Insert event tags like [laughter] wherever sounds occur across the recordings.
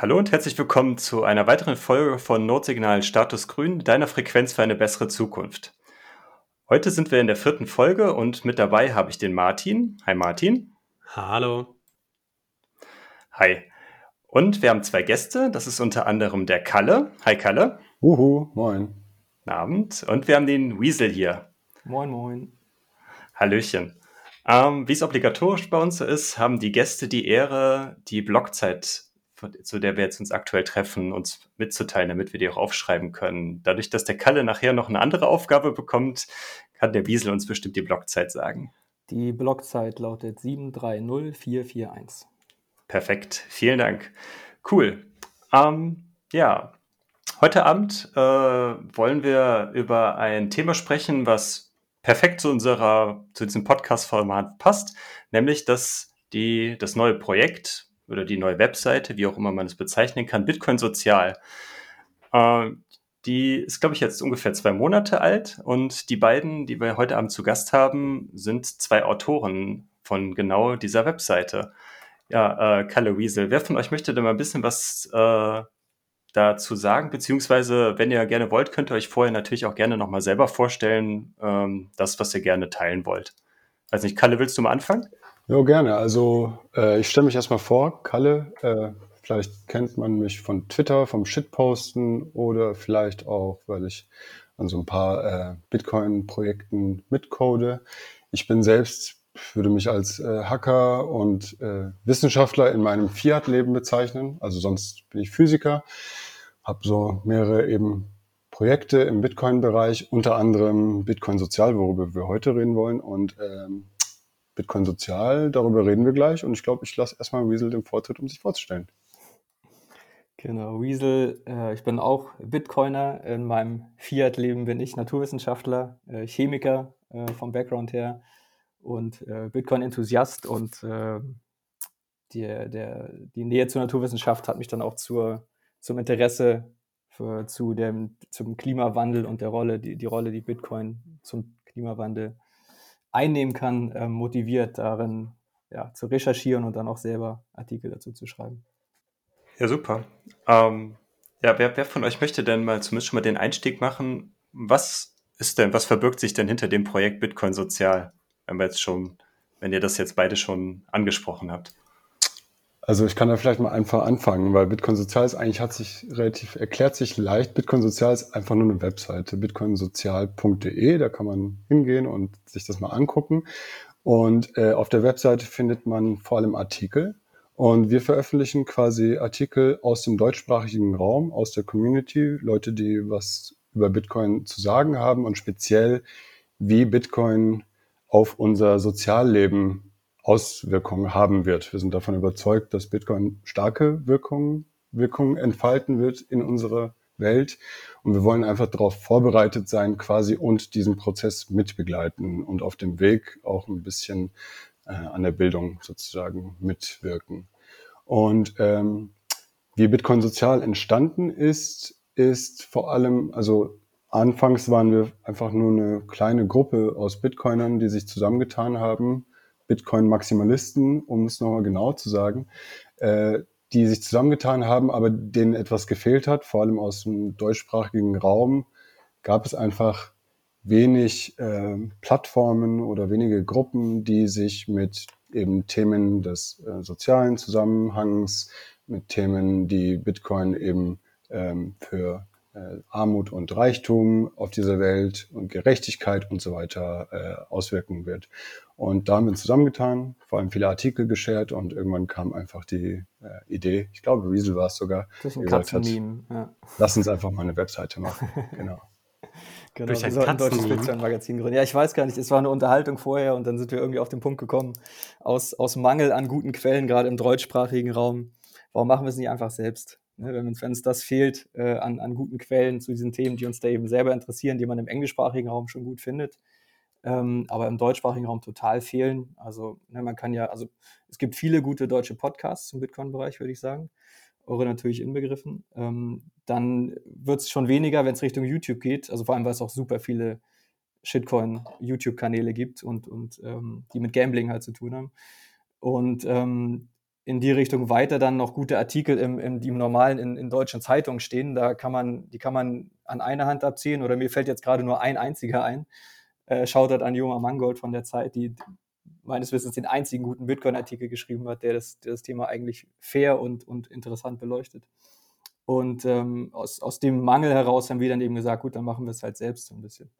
Hallo und herzlich willkommen zu einer weiteren Folge von Notsignal Status Grün, deiner Frequenz für eine bessere Zukunft. Heute sind wir in der vierten Folge und mit dabei habe ich den Martin. Hi Martin. Hallo. Hi. Und wir haben zwei Gäste. Das ist unter anderem der Kalle. Hi Kalle. Uhu, moin. Guten Abend. Und wir haben den Weasel hier. Moin, moin. Hallöchen. Ähm, Wie es obligatorisch bei uns ist, haben die Gäste die Ehre, die Blockzeit zu der wir jetzt uns aktuell treffen, uns mitzuteilen, damit wir die auch aufschreiben können. Dadurch, dass der Kalle nachher noch eine andere Aufgabe bekommt, kann der Wiesel uns bestimmt die Blockzeit sagen. Die Blockzeit lautet 730441. Perfekt, vielen Dank. Cool. Ähm, ja, heute Abend äh, wollen wir über ein Thema sprechen, was perfekt zu unserer, zu diesem Podcast-Format passt, nämlich das, die, das neue Projekt, oder die neue Webseite, wie auch immer man es bezeichnen kann, Bitcoin Sozial. Äh, die ist, glaube ich, jetzt ungefähr zwei Monate alt und die beiden, die wir heute Abend zu Gast haben, sind zwei Autoren von genau dieser Webseite. Ja, äh, Kalle Wiesel, wer von euch möchte denn mal ein bisschen was äh, dazu sagen? Beziehungsweise, wenn ihr gerne wollt, könnt ihr euch vorher natürlich auch gerne nochmal selber vorstellen, ähm, das, was ihr gerne teilen wollt. Weiß nicht, Kalle, willst du mal anfangen? Ja, gerne. Also äh, ich stelle mich erstmal vor, Kalle. Äh, vielleicht kennt man mich von Twitter, vom Shitposten oder vielleicht auch, weil ich an so ein paar äh, Bitcoin-Projekten mitcode. Ich bin selbst, würde mich als äh, Hacker und äh, Wissenschaftler in meinem Fiat-Leben bezeichnen. Also sonst bin ich Physiker, habe so mehrere eben Projekte im Bitcoin-Bereich, unter anderem Bitcoin Sozial, worüber wir heute reden wollen. Und ähm, Bitcoin Sozial, darüber reden wir gleich. Und ich glaube, ich lasse erstmal Weasel den Vortritt, um sich vorzustellen. Genau, Weasel, äh, ich bin auch Bitcoiner. In meinem Fiat-Leben bin ich Naturwissenschaftler, äh, Chemiker äh, vom Background her und äh, Bitcoin-Enthusiast. Und äh, die, der, die Nähe zur Naturwissenschaft hat mich dann auch zur, zum Interesse für, zu dem, zum Klimawandel und der Rolle, die, die Rolle, die Bitcoin zum Klimawandel einnehmen kann, äh, motiviert darin ja, zu recherchieren und dann auch selber Artikel dazu zu schreiben. Ja, super. Ähm, ja, wer, wer von euch möchte denn mal zumindest schon mal den Einstieg machen? Was ist denn, was verbirgt sich denn hinter dem Projekt Bitcoin Sozial? Wenn wir jetzt schon, wenn ihr das jetzt beide schon angesprochen habt. Also ich kann da vielleicht mal einfach anfangen, weil Bitcoin Sozial ist eigentlich hat sich relativ, erklärt sich leicht. Bitcoin Sozial ist einfach nur eine Webseite, bitcoinsozial.de, da kann man hingehen und sich das mal angucken. Und äh, auf der Webseite findet man vor allem Artikel. Und wir veröffentlichen quasi Artikel aus dem deutschsprachigen Raum, aus der Community, Leute, die was über Bitcoin zu sagen haben und speziell, wie Bitcoin auf unser Sozialleben Auswirkungen haben wird. Wir sind davon überzeugt, dass Bitcoin starke Wirkungen, Wirkungen entfalten wird in unserer Welt. Und wir wollen einfach darauf vorbereitet sein, quasi und diesen Prozess mitbegleiten und auf dem Weg auch ein bisschen äh, an der Bildung sozusagen mitwirken. Und ähm, wie Bitcoin sozial entstanden ist, ist vor allem, also anfangs waren wir einfach nur eine kleine Gruppe aus Bitcoinern, die sich zusammengetan haben Bitcoin-Maximalisten, um es nochmal genau zu sagen, äh, die sich zusammengetan haben, aber denen etwas gefehlt hat, vor allem aus dem deutschsprachigen Raum, gab es einfach wenig äh, Plattformen oder wenige Gruppen, die sich mit eben Themen des äh, sozialen Zusammenhangs, mit Themen, die Bitcoin eben ähm, für Armut und Reichtum auf dieser Welt und Gerechtigkeit und so weiter äh, auswirken wird. Und da haben wir uns zusammengetan, vor allem viele Artikel geshared und irgendwann kam einfach die äh, Idee, ich glaube, Riesel war es sogar, ist ein gesagt hat, ja. lass uns einfach mal eine Webseite machen. [laughs] genau. Genau, Durch ein ein deutsches Bitcoin-Magazin gründen. Ja, ich weiß gar nicht, es war eine Unterhaltung vorher und dann sind wir irgendwie auf den Punkt gekommen, aus, aus Mangel an guten Quellen, gerade im deutschsprachigen Raum, warum machen wir es nicht einfach selbst? Ne, wenn, uns das fehlt äh, an, an guten Quellen zu diesen Themen, die uns da eben selber interessieren, die man im englischsprachigen Raum schon gut findet, ähm, aber im deutschsprachigen Raum total fehlen. Also ne, man kann ja, also es gibt viele gute deutsche Podcasts zum Bitcoin-Bereich, würde ich sagen. Eure natürlich inbegriffen. Ähm, dann wird es schon weniger, wenn es Richtung YouTube geht. Also vor allem, weil es auch super viele Shitcoin-YouTube-Kanäle gibt und, und ähm, die mit Gambling halt zu tun haben. Und ähm, in die Richtung weiter dann noch gute Artikel im, im, im normalen in, in deutschen Zeitungen stehen. Da kann man, die kann man an einer Hand abziehen oder mir fällt jetzt gerade nur ein einziger ein. Äh, Shoutout an Joma Mangold von der Zeit, die meines Wissens den einzigen guten Bitcoin-Artikel geschrieben hat, der das, der das Thema eigentlich fair und, und interessant beleuchtet. Und ähm, aus, aus dem Mangel heraus haben wir dann eben gesagt, gut, dann machen wir es halt selbst so ein bisschen.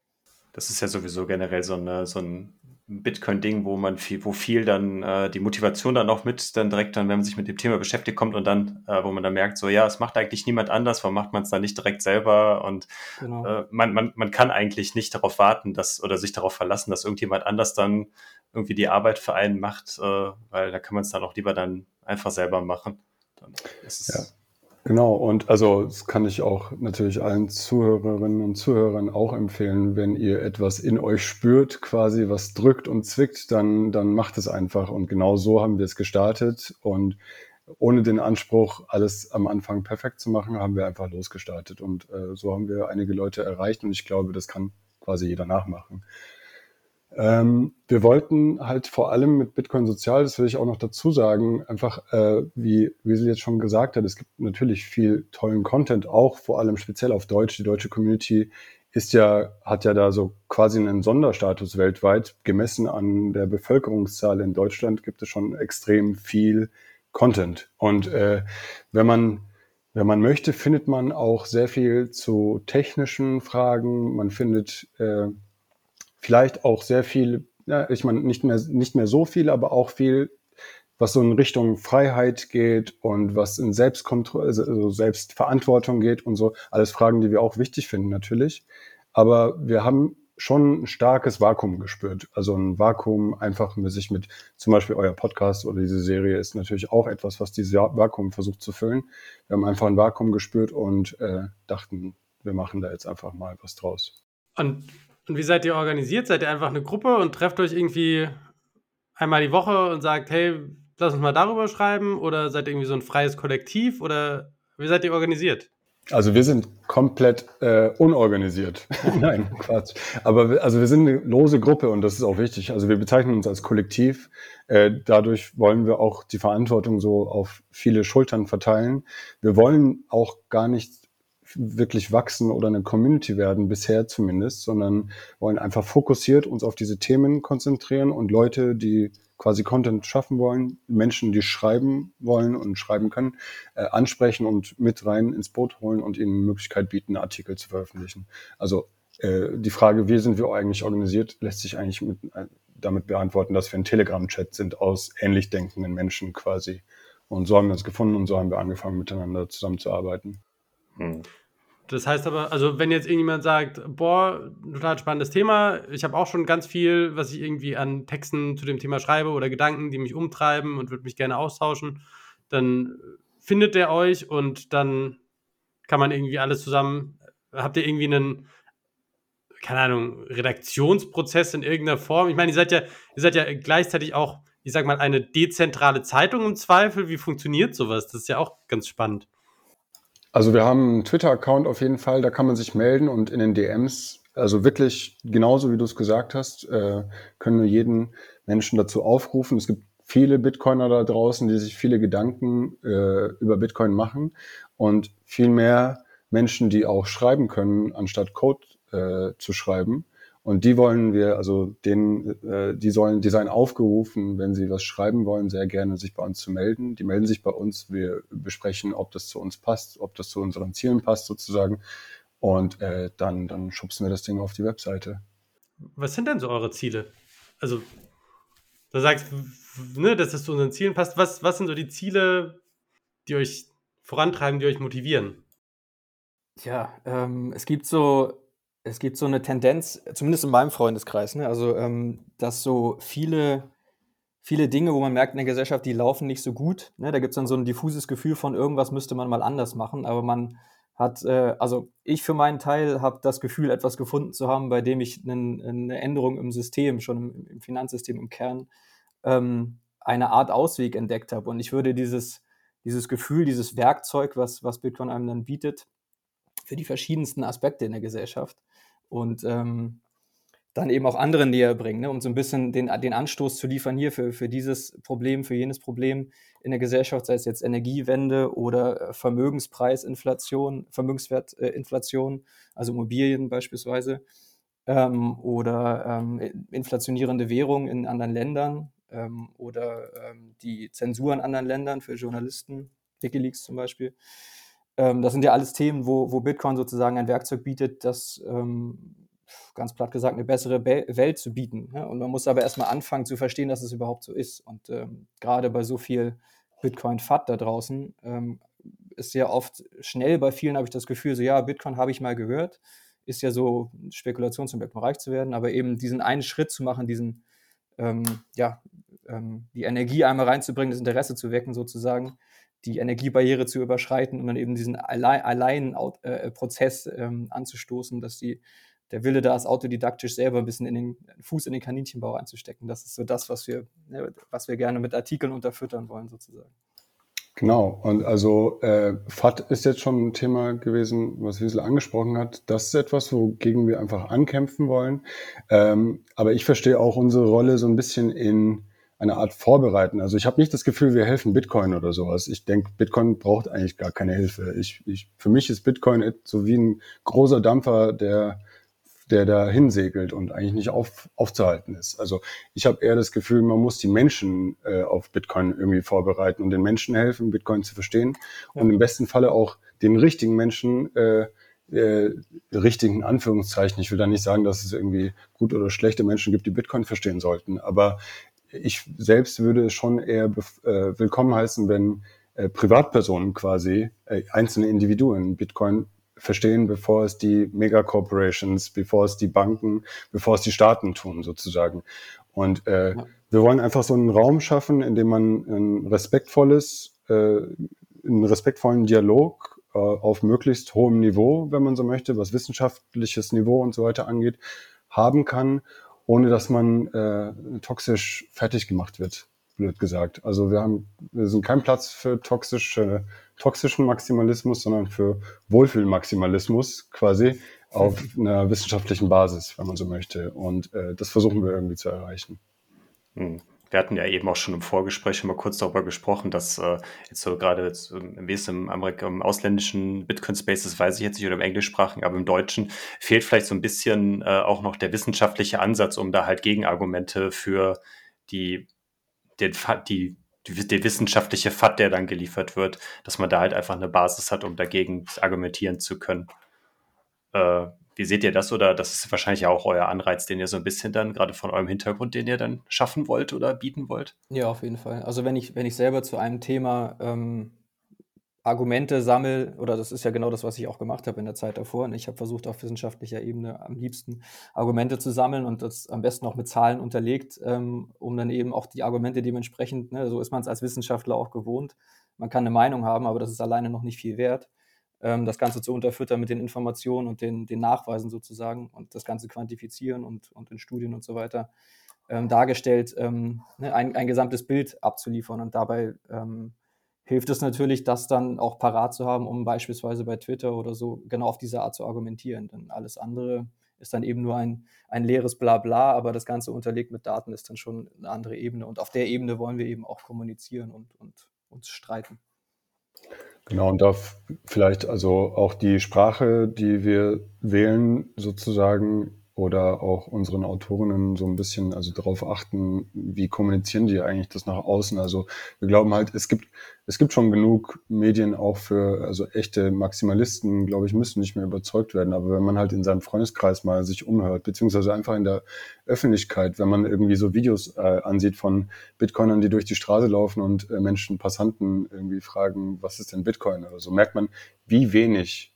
Das ist ja sowieso generell so, eine, so ein Bitcoin-Ding, wo man viel, wo viel dann äh, die Motivation dann auch mit dann direkt dann, wenn man sich mit dem Thema beschäftigt, kommt und dann, äh, wo man dann merkt, so ja, es macht eigentlich niemand anders, warum macht man es dann nicht direkt selber? Und genau. äh, man, man, man kann eigentlich nicht darauf warten, dass oder sich darauf verlassen, dass irgendjemand anders dann irgendwie die Arbeit für einen macht, äh, weil da kann man es dann auch lieber dann einfach selber machen. Dann ist es ja. Genau, und also das kann ich auch natürlich allen Zuhörerinnen und Zuhörern auch empfehlen, wenn ihr etwas in euch spürt, quasi was drückt und zwickt, dann, dann macht es einfach. Und genau so haben wir es gestartet. Und ohne den Anspruch, alles am Anfang perfekt zu machen, haben wir einfach losgestartet. Und äh, so haben wir einige Leute erreicht und ich glaube, das kann quasi jeder nachmachen. Ähm, wir wollten halt vor allem mit Bitcoin Sozial, das will ich auch noch dazu sagen, einfach, äh, wie Wiesel jetzt schon gesagt hat, es gibt natürlich viel tollen Content, auch vor allem speziell auf Deutsch. Die deutsche Community ist ja, hat ja da so quasi einen Sonderstatus weltweit. Gemessen an der Bevölkerungszahl in Deutschland gibt es schon extrem viel Content. Und äh, wenn man wenn man möchte, findet man auch sehr viel zu technischen Fragen. Man findet äh, vielleicht auch sehr viel, ja, ich meine, nicht mehr, nicht mehr so viel, aber auch viel, was so in Richtung Freiheit geht und was in Selbstkontrolle, also, also Selbstverantwortung geht und so. Alles Fragen, die wir auch wichtig finden, natürlich. Aber wir haben schon ein starkes Vakuum gespürt. Also ein Vakuum einfach mit sich mit, zum Beispiel euer Podcast oder diese Serie ist natürlich auch etwas, was dieses Vakuum versucht zu füllen. Wir haben einfach ein Vakuum gespürt und äh, dachten, wir machen da jetzt einfach mal was draus. Und und wie seid ihr organisiert? Seid ihr einfach eine Gruppe und trefft euch irgendwie einmal die Woche und sagt, hey, lass uns mal darüber schreiben? Oder seid ihr irgendwie so ein freies Kollektiv? Oder wie seid ihr organisiert? Also wir sind komplett äh, unorganisiert. [laughs] [laughs] Nein, Quatsch. Aber wir, also wir sind eine lose Gruppe und das ist auch wichtig. Also wir bezeichnen uns als Kollektiv. Äh, dadurch wollen wir auch die Verantwortung so auf viele Schultern verteilen. Wir wollen auch gar nicht wirklich wachsen oder eine Community werden, bisher zumindest, sondern wollen einfach fokussiert uns auf diese Themen konzentrieren und Leute, die quasi Content schaffen wollen, Menschen, die schreiben wollen und schreiben können, äh, ansprechen und mit rein ins Boot holen und ihnen Möglichkeit bieten, Artikel zu veröffentlichen. Also äh, die Frage, wie sind wir eigentlich organisiert, lässt sich eigentlich mit, äh, damit beantworten, dass wir ein Telegram-Chat sind aus ähnlich denkenden Menschen quasi. Und so haben wir uns gefunden und so haben wir angefangen, miteinander zusammenzuarbeiten. Hm. Das heißt aber, also wenn jetzt irgendjemand sagt, boah, total spannendes Thema, ich habe auch schon ganz viel, was ich irgendwie an Texten zu dem Thema schreibe oder Gedanken, die mich umtreiben und würde mich gerne austauschen, dann findet der euch und dann kann man irgendwie alles zusammen, habt ihr irgendwie einen, keine Ahnung, Redaktionsprozess in irgendeiner Form? Ich meine, ihr seid ja, ihr seid ja gleichzeitig auch, ich sag mal, eine dezentrale Zeitung im Zweifel. Wie funktioniert sowas? Das ist ja auch ganz spannend. Also wir haben einen Twitter-Account auf jeden Fall, da kann man sich melden und in den DMs, also wirklich genauso wie du es gesagt hast, äh, können wir jeden Menschen dazu aufrufen. Es gibt viele Bitcoiner da draußen, die sich viele Gedanken äh, über Bitcoin machen und viel mehr Menschen, die auch schreiben können, anstatt Code äh, zu schreiben. Und die wollen wir, also denen, äh, die sollen, die seien aufgerufen, wenn sie was schreiben wollen, sehr gerne sich bei uns zu melden. Die melden sich bei uns. Wir besprechen, ob das zu uns passt, ob das zu unseren Zielen passt sozusagen. Und äh, dann, dann schubsen wir das Ding auf die Webseite. Was sind denn so eure Ziele? Also, du sagst, ne, dass das zu unseren Zielen passt. Was, was sind so die Ziele, die euch vorantreiben, die euch motivieren? Ja, ähm, es gibt so es gibt so eine Tendenz, zumindest in meinem Freundeskreis, ne? also ähm, dass so viele, viele Dinge, wo man merkt in der Gesellschaft, die laufen nicht so gut. Ne? Da gibt es dann so ein diffuses Gefühl von, irgendwas müsste man mal anders machen, aber man hat, äh, also ich für meinen Teil habe das Gefühl, etwas gefunden zu haben, bei dem ich einen, eine Änderung im System, schon im, im Finanzsystem im Kern, ähm, eine Art Ausweg entdeckt habe. Und ich würde dieses, dieses Gefühl, dieses Werkzeug, was, was Bitcoin einem dann bietet, für die verschiedensten Aspekte in der Gesellschaft, und ähm, dann eben auch andere näher bringen, ne, um so ein bisschen den, den Anstoß zu liefern hier für, für dieses Problem, für jenes Problem in der Gesellschaft, sei es jetzt Energiewende oder äh, Vermögenspreisinflation, Vermögenswertinflation, also Immobilien beispielsweise, ähm, oder ähm, inflationierende Währung in anderen Ländern ähm, oder ähm, die Zensur in anderen Ländern für Journalisten, Wikileaks zum Beispiel. Ähm, das sind ja alles Themen, wo, wo Bitcoin sozusagen ein Werkzeug bietet, das ähm, ganz platt gesagt, eine bessere Be Welt zu bieten. Ne? Und man muss aber erstmal anfangen zu verstehen, dass es überhaupt so ist. Und ähm, gerade bei so viel Bitcoin-FAT da draußen ähm, ist ja oft schnell bei vielen, habe ich das Gefühl, so ja, Bitcoin habe ich mal gehört, ist ja so Spekulation zum Beispiel reich zu werden, aber eben diesen einen Schritt zu machen, diesen, ähm, ja, ähm, die Energie einmal reinzubringen, das Interesse zu wecken sozusagen, die Energiebarriere zu überschreiten und dann eben diesen Allein-Prozess äh, ähm, anzustoßen, dass die der Wille da ist, autodidaktisch selber ein bisschen in den Fuß in den Kaninchenbau einzustecken. Das ist so das, was wir, ne, was wir gerne mit Artikeln unterfüttern wollen, sozusagen. Genau, und also äh, FAT ist jetzt schon ein Thema gewesen, was Wiesel angesprochen hat. Das ist etwas, wogegen wir einfach ankämpfen wollen. Ähm, aber ich verstehe auch unsere Rolle so ein bisschen in eine Art Vorbereiten. Also ich habe nicht das Gefühl, wir helfen Bitcoin oder sowas. Ich denke, Bitcoin braucht eigentlich gar keine Hilfe. Ich, ich, für mich ist Bitcoin so wie ein großer Dampfer, der der da hinsegelt und eigentlich nicht auf, aufzuhalten ist. Also ich habe eher das Gefühl, man muss die Menschen äh, auf Bitcoin irgendwie vorbereiten und den Menschen helfen, Bitcoin zu verstehen ja. und im besten Falle auch den richtigen Menschen, äh, äh, richtigen Anführungszeichen, ich will da nicht sagen, dass es irgendwie gut oder schlechte Menschen gibt, die Bitcoin verstehen sollten, aber ich selbst würde es schon eher äh, willkommen heißen, wenn äh, Privatpersonen quasi, äh, einzelne Individuen Bitcoin verstehen, bevor es die Megacorporations, bevor es die Banken, bevor es die Staaten tun, sozusagen. Und äh, ja. wir wollen einfach so einen Raum schaffen, in dem man ein respektvolles, äh, einen respektvollen Dialog äh, auf möglichst hohem Niveau, wenn man so möchte, was wissenschaftliches Niveau und so weiter angeht, haben kann, ohne dass man äh, toxisch fertig gemacht wird blöd gesagt. Also wir haben, wir sind kein Platz für toxische, toxischen Maximalismus, sondern für Wohlfühlmaximalismus quasi auf einer wissenschaftlichen Basis, wenn man so möchte. Und äh, das versuchen wir irgendwie zu erreichen. Hm. Wir hatten ja eben auch schon im Vorgespräch mal kurz darüber gesprochen, dass äh, jetzt so gerade im Wesentlichen im, im ausländischen Bitcoin-Space, das weiß ich jetzt nicht, oder im englischsprachigen, aber im Deutschen fehlt vielleicht so ein bisschen äh, auch noch der wissenschaftliche Ansatz, um da halt Gegenargumente für die den, die, die, der wissenschaftliche FAT, der dann geliefert wird, dass man da halt einfach eine Basis hat, um dagegen argumentieren zu können. Äh, wie seht ihr das? Oder das ist wahrscheinlich auch euer Anreiz, den ihr so ein bisschen dann, gerade von eurem Hintergrund, den ihr dann schaffen wollt oder bieten wollt? Ja, auf jeden Fall. Also wenn ich, wenn ich selber zu einem Thema ähm, Argumente sammle, oder das ist ja genau das, was ich auch gemacht habe in der Zeit davor. Und ich habe versucht, auf wissenschaftlicher Ebene am liebsten Argumente zu sammeln und das am besten auch mit Zahlen unterlegt, ähm, um dann eben auch die Argumente dementsprechend, ne, so ist man es als Wissenschaftler auch gewohnt. Man kann eine Meinung haben, aber das ist alleine noch nicht viel wert. Ähm, das Ganze zu unterfüttern mit den Informationen und den, den Nachweisen sozusagen und das Ganze quantifizieren und, und in Studien und so weiter ähm, dargestellt, ähm, ne, ein, ein gesamtes Bild abzuliefern und dabei ähm, hilft es natürlich, das dann auch parat zu haben, um beispielsweise bei Twitter oder so genau auf diese Art zu argumentieren. Denn alles andere ist dann eben nur ein, ein leeres Blabla, aber das Ganze unterlegt mit Daten ist dann schon eine andere Ebene. Und auf der Ebene wollen wir eben auch kommunizieren und, und uns streiten. Genau, und da vielleicht also auch die Sprache, die wir wählen, sozusagen oder auch unseren Autorinnen so ein bisschen also darauf achten, wie kommunizieren die eigentlich das nach außen. Also wir glauben halt, es gibt es gibt schon genug Medien auch für also echte Maximalisten, glaube ich, müssen nicht mehr überzeugt werden. Aber wenn man halt in seinem Freundeskreis mal sich umhört, beziehungsweise einfach in der Öffentlichkeit, wenn man irgendwie so Videos äh, ansieht von Bitcoinern, die durch die Straße laufen und äh, Menschen, Passanten irgendwie fragen, was ist denn Bitcoin oder so, merkt man, wie wenig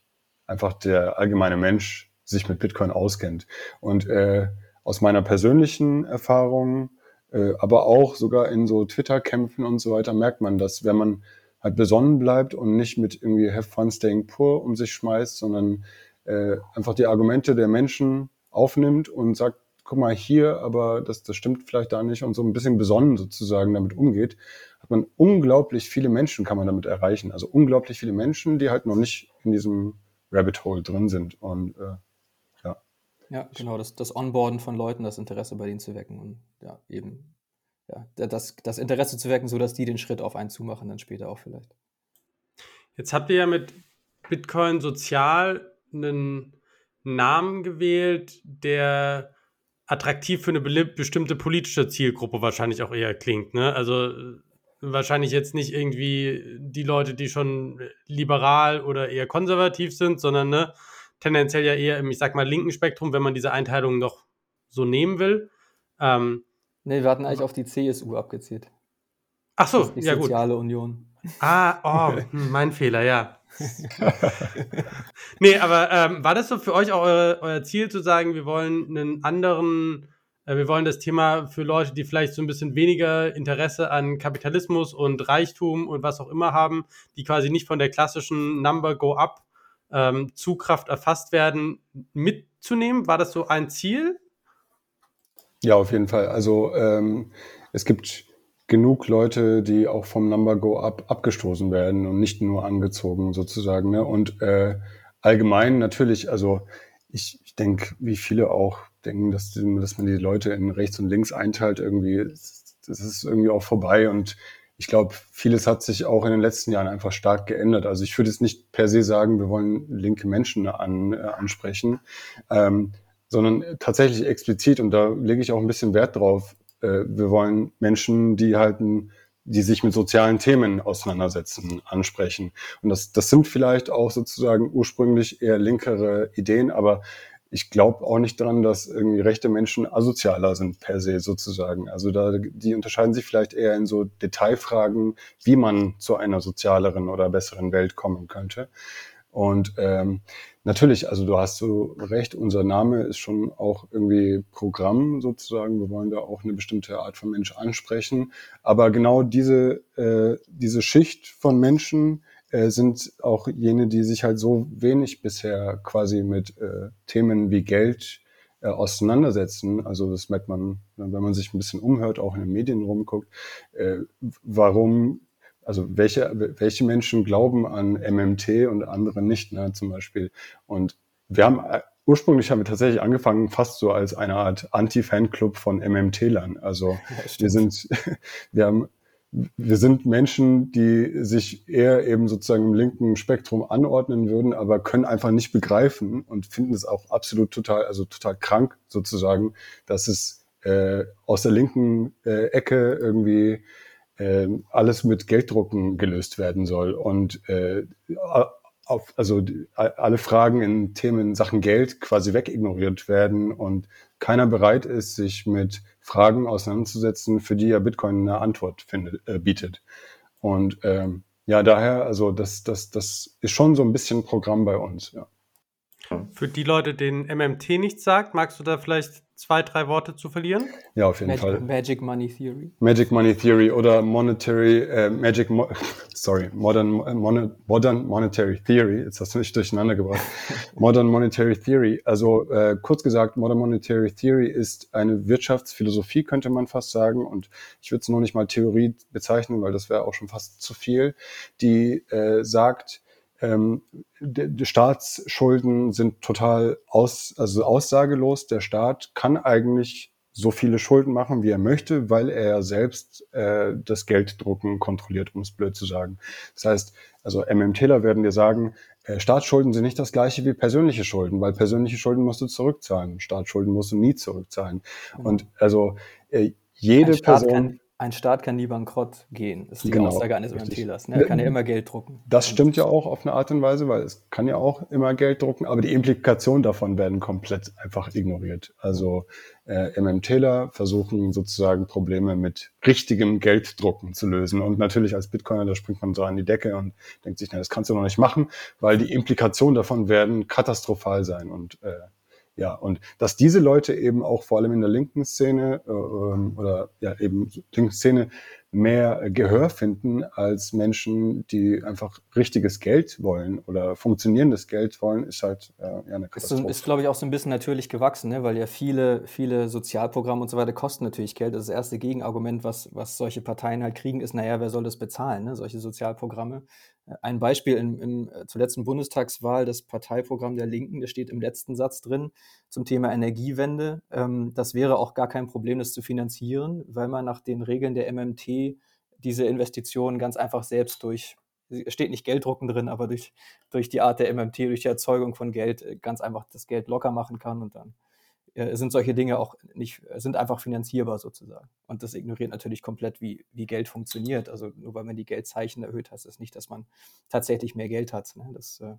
einfach der allgemeine Mensch sich mit Bitcoin auskennt. Und äh, aus meiner persönlichen Erfahrung, äh, aber auch sogar in so Twitter-Kämpfen und so weiter, merkt man, dass wenn man halt besonnen bleibt und nicht mit irgendwie Have Fun Staying Poor um sich schmeißt, sondern äh, einfach die Argumente der Menschen aufnimmt und sagt, guck mal hier, aber das, das stimmt vielleicht da nicht und so ein bisschen besonnen sozusagen damit umgeht, hat man unglaublich viele Menschen kann man damit erreichen. Also unglaublich viele Menschen, die halt noch nicht in diesem Rabbit Hole drin sind. Und äh, Ja, genau, das, das Onboarden von Leuten, das Interesse bei denen zu wecken und ja, eben ja, das, das Interesse zu wecken, sodass die den Schritt auf einen zumachen, dann später auch vielleicht. Jetzt habt ihr ja mit Bitcoin Sozial einen Namen gewählt, der attraktiv für eine bestimmte politische Zielgruppe wahrscheinlich auch eher klingt. Ne? Also äh, wahrscheinlich jetzt nicht irgendwie die Leute, die schon liberal oder eher konservativ sind, sondern ne, tendenziell ja eher im, ich sag mal, linken Spektrum, wenn man diese Einteilung noch so nehmen will. Ähm, nee, wir hatten eigentlich auf die CSU abgezielt. Ach so, ja gut. Soziale Union. Ah, oh, [laughs] hm, mein Fehler, ja. [laughs] nee, aber ähm, war das so für euch auch euer, euer, Ziel zu sagen, wir wollen einen anderen, äh, wir wollen das Thema für Leute, die vielleicht so ein bisschen weniger Interesse an Kapitalismus und Reichtum und was auch immer haben, die quasi nicht von der klassischen Number Go Up ähm, Zugkraft erfasst werden, mitzunehmen? War das so ein Ziel? Ja, auf jeden Fall. Also ähm, es gibt genug Leute, die auch vom Number Go Up abgestoßen werden und nicht nur angezogen sozusagen. Ne? Und äh, allgemein natürlich, also ich, ich denke, wie viele auch denken, dass, dass man die Leute in rechts und links einteilt, irgendwie, das ist irgendwie auch vorbei. Und ich glaube, vieles hat sich auch in den letzten Jahren einfach stark geändert. Also ich würde jetzt nicht per se sagen, wir wollen linke Menschen an, äh, ansprechen, ähm, sondern tatsächlich explizit, und da lege ich auch ein bisschen Wert drauf, äh, wir wollen Menschen, die halt die sich mit sozialen Themen auseinandersetzen, ansprechen. Und das, das sind vielleicht auch sozusagen ursprünglich eher linkere Ideen, aber ich glaube auch nicht daran, dass irgendwie rechte Menschen asozialer sind per se sozusagen. Also da, die unterscheiden sich vielleicht eher in so Detailfragen, wie man zu einer sozialeren oder besseren Welt kommen könnte. Und ähm, natürlich, also du hast so recht, unser Name ist schon auch irgendwie Programm sozusagen. Wir wollen da auch eine bestimmte Art von Mensch ansprechen. Aber genau diese, äh, diese Schicht von Menschen äh, sind auch jene, die sich halt so wenig bisher quasi mit äh, Themen wie Geld äh, auseinandersetzen. Also das merkt man, wenn man sich ein bisschen umhört, auch in den Medien rumguckt. Äh, warum also welche, welche Menschen glauben an MMT und andere nicht, ne, zum Beispiel. Und wir haben, äh, ursprünglich haben wir tatsächlich angefangen fast so als eine Art Anti-Fanclub von MMT-Lern. Also ja, wir sind, [laughs] wir haben, wir sind Menschen, die sich eher eben sozusagen im linken Spektrum anordnen würden, aber können einfach nicht begreifen und finden es auch absolut total, also total krank sozusagen, dass es äh, aus der linken äh, Ecke irgendwie äh, alles mit Gelddrucken gelöst werden soll und äh, auf, also die, alle Fragen in Themen Sachen Geld quasi wegignoriert werden und keiner bereit ist, sich mit Fragen auseinanderzusetzen, für die ja Bitcoin eine Antwort findet, äh, bietet. Und ähm, ja, daher, also das, das, das ist schon so ein bisschen Programm bei uns, ja. Für die Leute, denen MMT nichts sagt, magst du da vielleicht zwei, drei Worte zu verlieren? Ja, auf jeden Magic, Fall. Magic Money Theory. Magic Money Theory oder Monetary, äh, Magic, Mo [laughs] sorry, Modern, äh, Mon Modern Monetary Theory. Jetzt hast du mich durcheinander gebracht. [laughs] Modern Monetary Theory. Also äh, kurz gesagt, Modern Monetary Theory ist eine Wirtschaftsphilosophie, könnte man fast sagen. Und ich würde es nur nicht mal Theorie bezeichnen, weil das wäre auch schon fast zu viel. Die äh, sagt, ähm, die, Staatsschulden sind total aus, also aussagelos. Der Staat kann eigentlich so viele Schulden machen, wie er möchte, weil er selbst äh, das Gelddrucken kontrolliert, um es blöd zu sagen. Das heißt, also MMTler werden dir sagen, äh, Staatsschulden sind nicht das gleiche wie persönliche Schulden, weil persönliche Schulden musst du zurückzahlen, Staatsschulden musst du nie zurückzahlen. Mhm. Und also äh, jede Person ein Staat kann nie bankrott gehen, ist die genau, Aussage eines MMTlers. Ne? Er kann ja immer Geld drucken. Das stimmt ja auch auf eine Art und Weise, weil es kann ja auch immer Geld drucken, aber die Implikationen davon werden komplett einfach ignoriert. Also äh, MMTler versuchen sozusagen Probleme mit richtigem Gelddrucken zu lösen. Und natürlich als Bitcoiner, da springt man so an die Decke und denkt sich, na, das kannst du noch nicht machen, weil die Implikationen davon werden katastrophal sein. Und äh, ja, und dass diese Leute eben auch vor allem in der linken Szene äh, ähm, oder ja eben linken Szene mehr Gehör finden als Menschen, die einfach richtiges Geld wollen oder funktionierendes Geld wollen, ist halt äh, ja eine Katastrophe. Ist, ist glaube ich, auch so ein bisschen natürlich gewachsen, ne? weil ja viele, viele Sozialprogramme und so weiter kosten natürlich Geld. Das, das erste Gegenargument, was, was solche Parteien halt kriegen, ist, naja, wer soll das bezahlen, ne? solche Sozialprogramme. Ein Beispiel im, im, äh, zur letzten Bundestagswahl, das Parteiprogramm der Linken, da steht im letzten Satz drin zum Thema Energiewende. Ähm, das wäre auch gar kein Problem, das zu finanzieren, weil man nach den Regeln der MMT diese Investitionen ganz einfach selbst durch, steht nicht Gelddrucken drin, aber durch, durch die Art der MMT, durch die Erzeugung von Geld äh, ganz einfach das Geld locker machen kann und dann sind solche Dinge auch nicht, sind einfach finanzierbar sozusagen. Und das ignoriert natürlich komplett, wie, wie Geld funktioniert. Also nur weil man die Geldzeichen erhöht, heißt das nicht, dass man tatsächlich mehr Geld hat. Ne? Das, äh,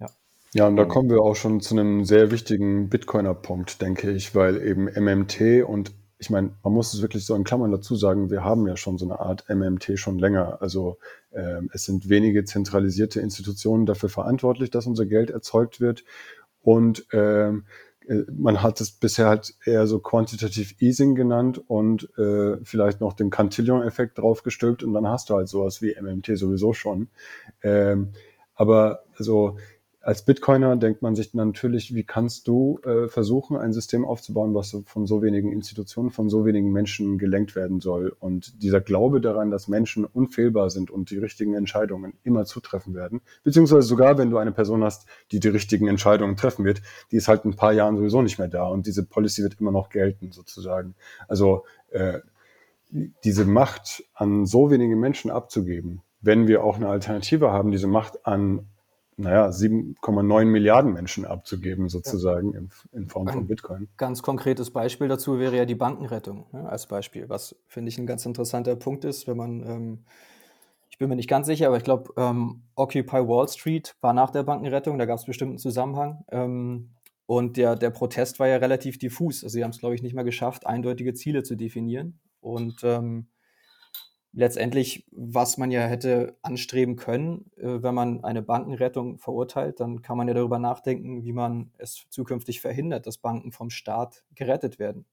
ja. Ja, und da kommen wir auch schon zu einem sehr wichtigen Bitcoiner-Punkt, denke ich, weil eben MMT und ich meine, man muss es wirklich so in Klammern dazu sagen, wir haben ja schon so eine Art MMT schon länger. Also äh, es sind wenige zentralisierte Institutionen dafür verantwortlich, dass unser Geld erzeugt wird. Und ähm, äh, man hat es bisher halt eher so Quantitative Easing genannt und äh, vielleicht noch den Cantillon-Effekt draufgestülpt und dann hast du halt sowas wie MMT sowieso schon. Ähm, aber also als Bitcoiner denkt man sich natürlich, wie kannst du äh, versuchen, ein System aufzubauen, was von so wenigen Institutionen, von so wenigen Menschen gelenkt werden soll. Und dieser Glaube daran, dass Menschen unfehlbar sind und die richtigen Entscheidungen immer zutreffen werden, beziehungsweise sogar, wenn du eine Person hast, die die richtigen Entscheidungen treffen wird, die ist halt ein paar Jahren sowieso nicht mehr da und diese Policy wird immer noch gelten, sozusagen. Also äh, diese Macht an so wenige Menschen abzugeben, wenn wir auch eine Alternative haben, diese Macht an naja, 7,9 Milliarden Menschen abzugeben, sozusagen ja. in, in, Form von Bitcoin. Ganz konkretes Beispiel dazu wäre ja die Bankenrettung ne, als Beispiel, was finde ich ein ganz interessanter Punkt ist, wenn man, ähm, ich bin mir nicht ganz sicher, aber ich glaube, ähm, Occupy Wall Street war nach der Bankenrettung, da gab es bestimmt einen Zusammenhang. Ähm, und der, der Protest war ja relativ diffus. Also sie haben es, glaube ich, nicht mal geschafft, eindeutige Ziele zu definieren. Und ähm, letztendlich, was man ja hätte anstreben können, äh, wenn man eine Bankenrettung verurteilt, dann kann man ja darüber nachdenken, wie man es zukünftig verhindert, dass Banken vom Staat gerettet werden.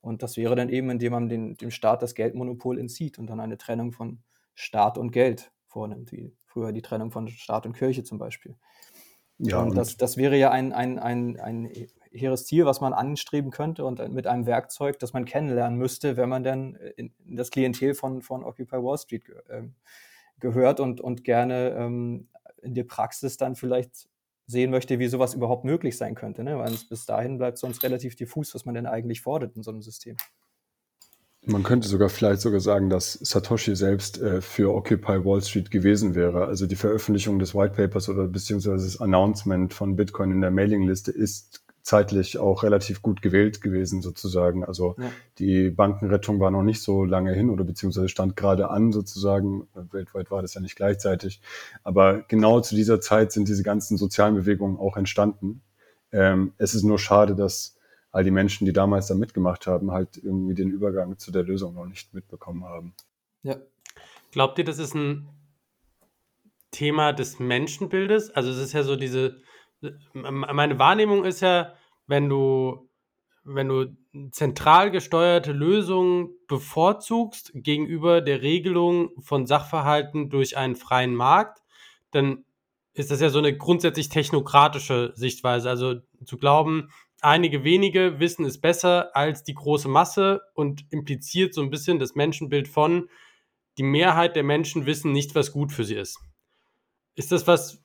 Und das wäre dann eben, indem man den, dem Staat das Geldmonopol entzieht und dann eine Trennung von Staat und Geld vornimmt, wie früher die Trennung von Staat und Kirche zum Beispiel. Ja, und, und das, das wäre ja ein, ein, ein, ein hehres Ziel, was man anstreben könnte und mit einem Werkzeug, das man kennenlernen müsste, wenn man dann in, das Klientel von, von Occupy Wall Street ge äh, gehört und, und gerne ähm, in der Praxis dann vielleicht sehen möchte, wie sowas überhaupt möglich sein könnte. Ne? Weil bis dahin bleibt sonst relativ diffus, was man denn eigentlich fordert in so einem System. Man könnte sogar vielleicht sogar sagen, dass Satoshi selbst äh, für Occupy Wall Street gewesen wäre. Also die Veröffentlichung des White Papers oder beziehungsweise das Announcement von Bitcoin in der Mailingliste ist zeitlich auch relativ gut gewählt gewesen sozusagen. Also ja. die Bankenrettung war noch nicht so lange hin oder beziehungsweise stand gerade an sozusagen. Weltweit war das ja nicht gleichzeitig. Aber genau zu dieser Zeit sind diese ganzen sozialen Bewegungen auch entstanden. Ähm, es ist nur schade, dass all die Menschen, die damals da mitgemacht haben, halt irgendwie den Übergang zu der Lösung noch nicht mitbekommen haben. Ja. Glaubt ihr, das ist ein Thema des Menschenbildes? Also es ist ja so diese meine Wahrnehmung ist ja, wenn du, wenn du zentral gesteuerte Lösungen bevorzugst gegenüber der Regelung von Sachverhalten durch einen freien Markt, dann ist das ja so eine grundsätzlich technokratische Sichtweise. Also zu glauben, einige wenige wissen es besser als die große Masse und impliziert so ein bisschen das Menschenbild von, die Mehrheit der Menschen wissen nicht, was gut für sie ist. Ist das was,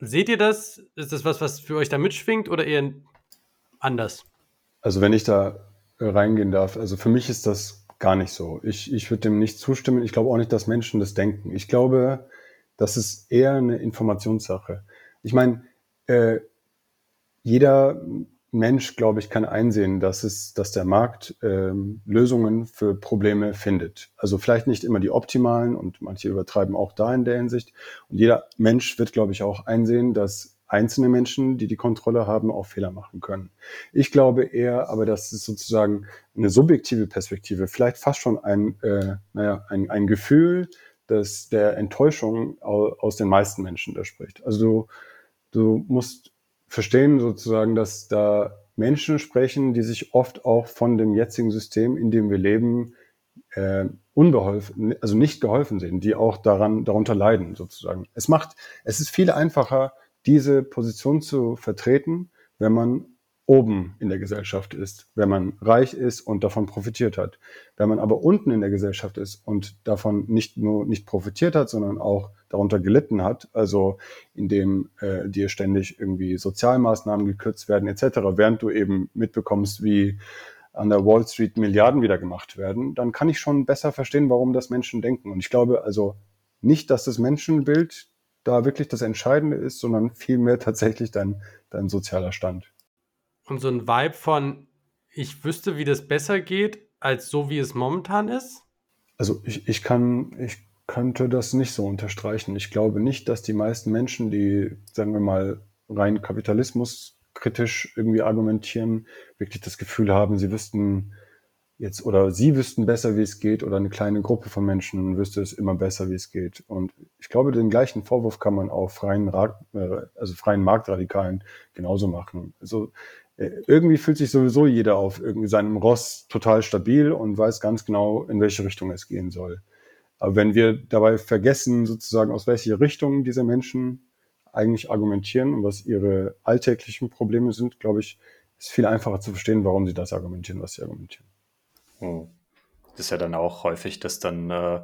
Seht ihr das? Ist das was, was für euch da mitschwingt oder eher anders? Also wenn ich da reingehen darf, also für mich ist das gar nicht so. Ich, ich würde dem nicht zustimmen. Ich glaube auch nicht, dass Menschen das denken. Ich glaube, das ist eher eine Informationssache. Ich meine, äh, jeder Mensch, glaube ich, kann einsehen, dass es, dass der Markt ähm, Lösungen für Probleme findet. Also vielleicht nicht immer die optimalen und manche übertreiben auch da in der Hinsicht. Und jeder Mensch wird, glaube ich, auch einsehen, dass einzelne Menschen, die die Kontrolle haben, auch Fehler machen können. Ich glaube eher, aber das ist sozusagen eine subjektive Perspektive, vielleicht fast schon ein, äh, naja, ein, ein Gefühl dass der Enttäuschung aus den meisten Menschen da spricht. Also du, du musst verstehen sozusagen, dass da Menschen sprechen, die sich oft auch von dem jetzigen System, in dem wir leben, äh, unbeholfen, also nicht geholfen sehen, die auch daran, darunter leiden sozusagen. Es macht, es ist viel einfacher, diese Position zu vertreten, wenn man oben in der Gesellschaft ist, wenn man reich ist und davon profitiert hat. Wenn man aber unten in der Gesellschaft ist und davon nicht nur nicht profitiert hat, sondern auch darunter gelitten hat, also indem äh, dir ständig irgendwie Sozialmaßnahmen gekürzt werden etc., während du eben mitbekommst, wie an der Wall Street Milliarden wieder gemacht werden, dann kann ich schon besser verstehen, warum das Menschen denken. Und ich glaube also nicht, dass das Menschenbild da wirklich das Entscheidende ist, sondern vielmehr tatsächlich dein, dein sozialer Stand. Und so ein Vibe von, ich wüsste, wie das besser geht, als so, wie es momentan ist? Also ich, ich kann, ich könnte das nicht so unterstreichen. Ich glaube nicht, dass die meisten Menschen, die, sagen wir mal, rein Kapitalismus kritisch irgendwie argumentieren, wirklich das Gefühl haben, sie wüssten jetzt oder sie wüssten besser, wie es geht oder eine kleine Gruppe von Menschen wüsste es immer besser, wie es geht. Und ich glaube, den gleichen Vorwurf kann man auch freien, äh, also freien Marktradikalen genauso machen. Also irgendwie fühlt sich sowieso jeder auf irgendwie seinem Ross total stabil und weiß ganz genau, in welche Richtung es gehen soll. Aber wenn wir dabei vergessen, sozusagen aus welcher Richtung diese Menschen eigentlich argumentieren und was ihre alltäglichen Probleme sind, glaube ich, ist viel einfacher zu verstehen, warum sie das argumentieren, was sie argumentieren. Hm. Das ist ja dann auch häufig, dass dann äh,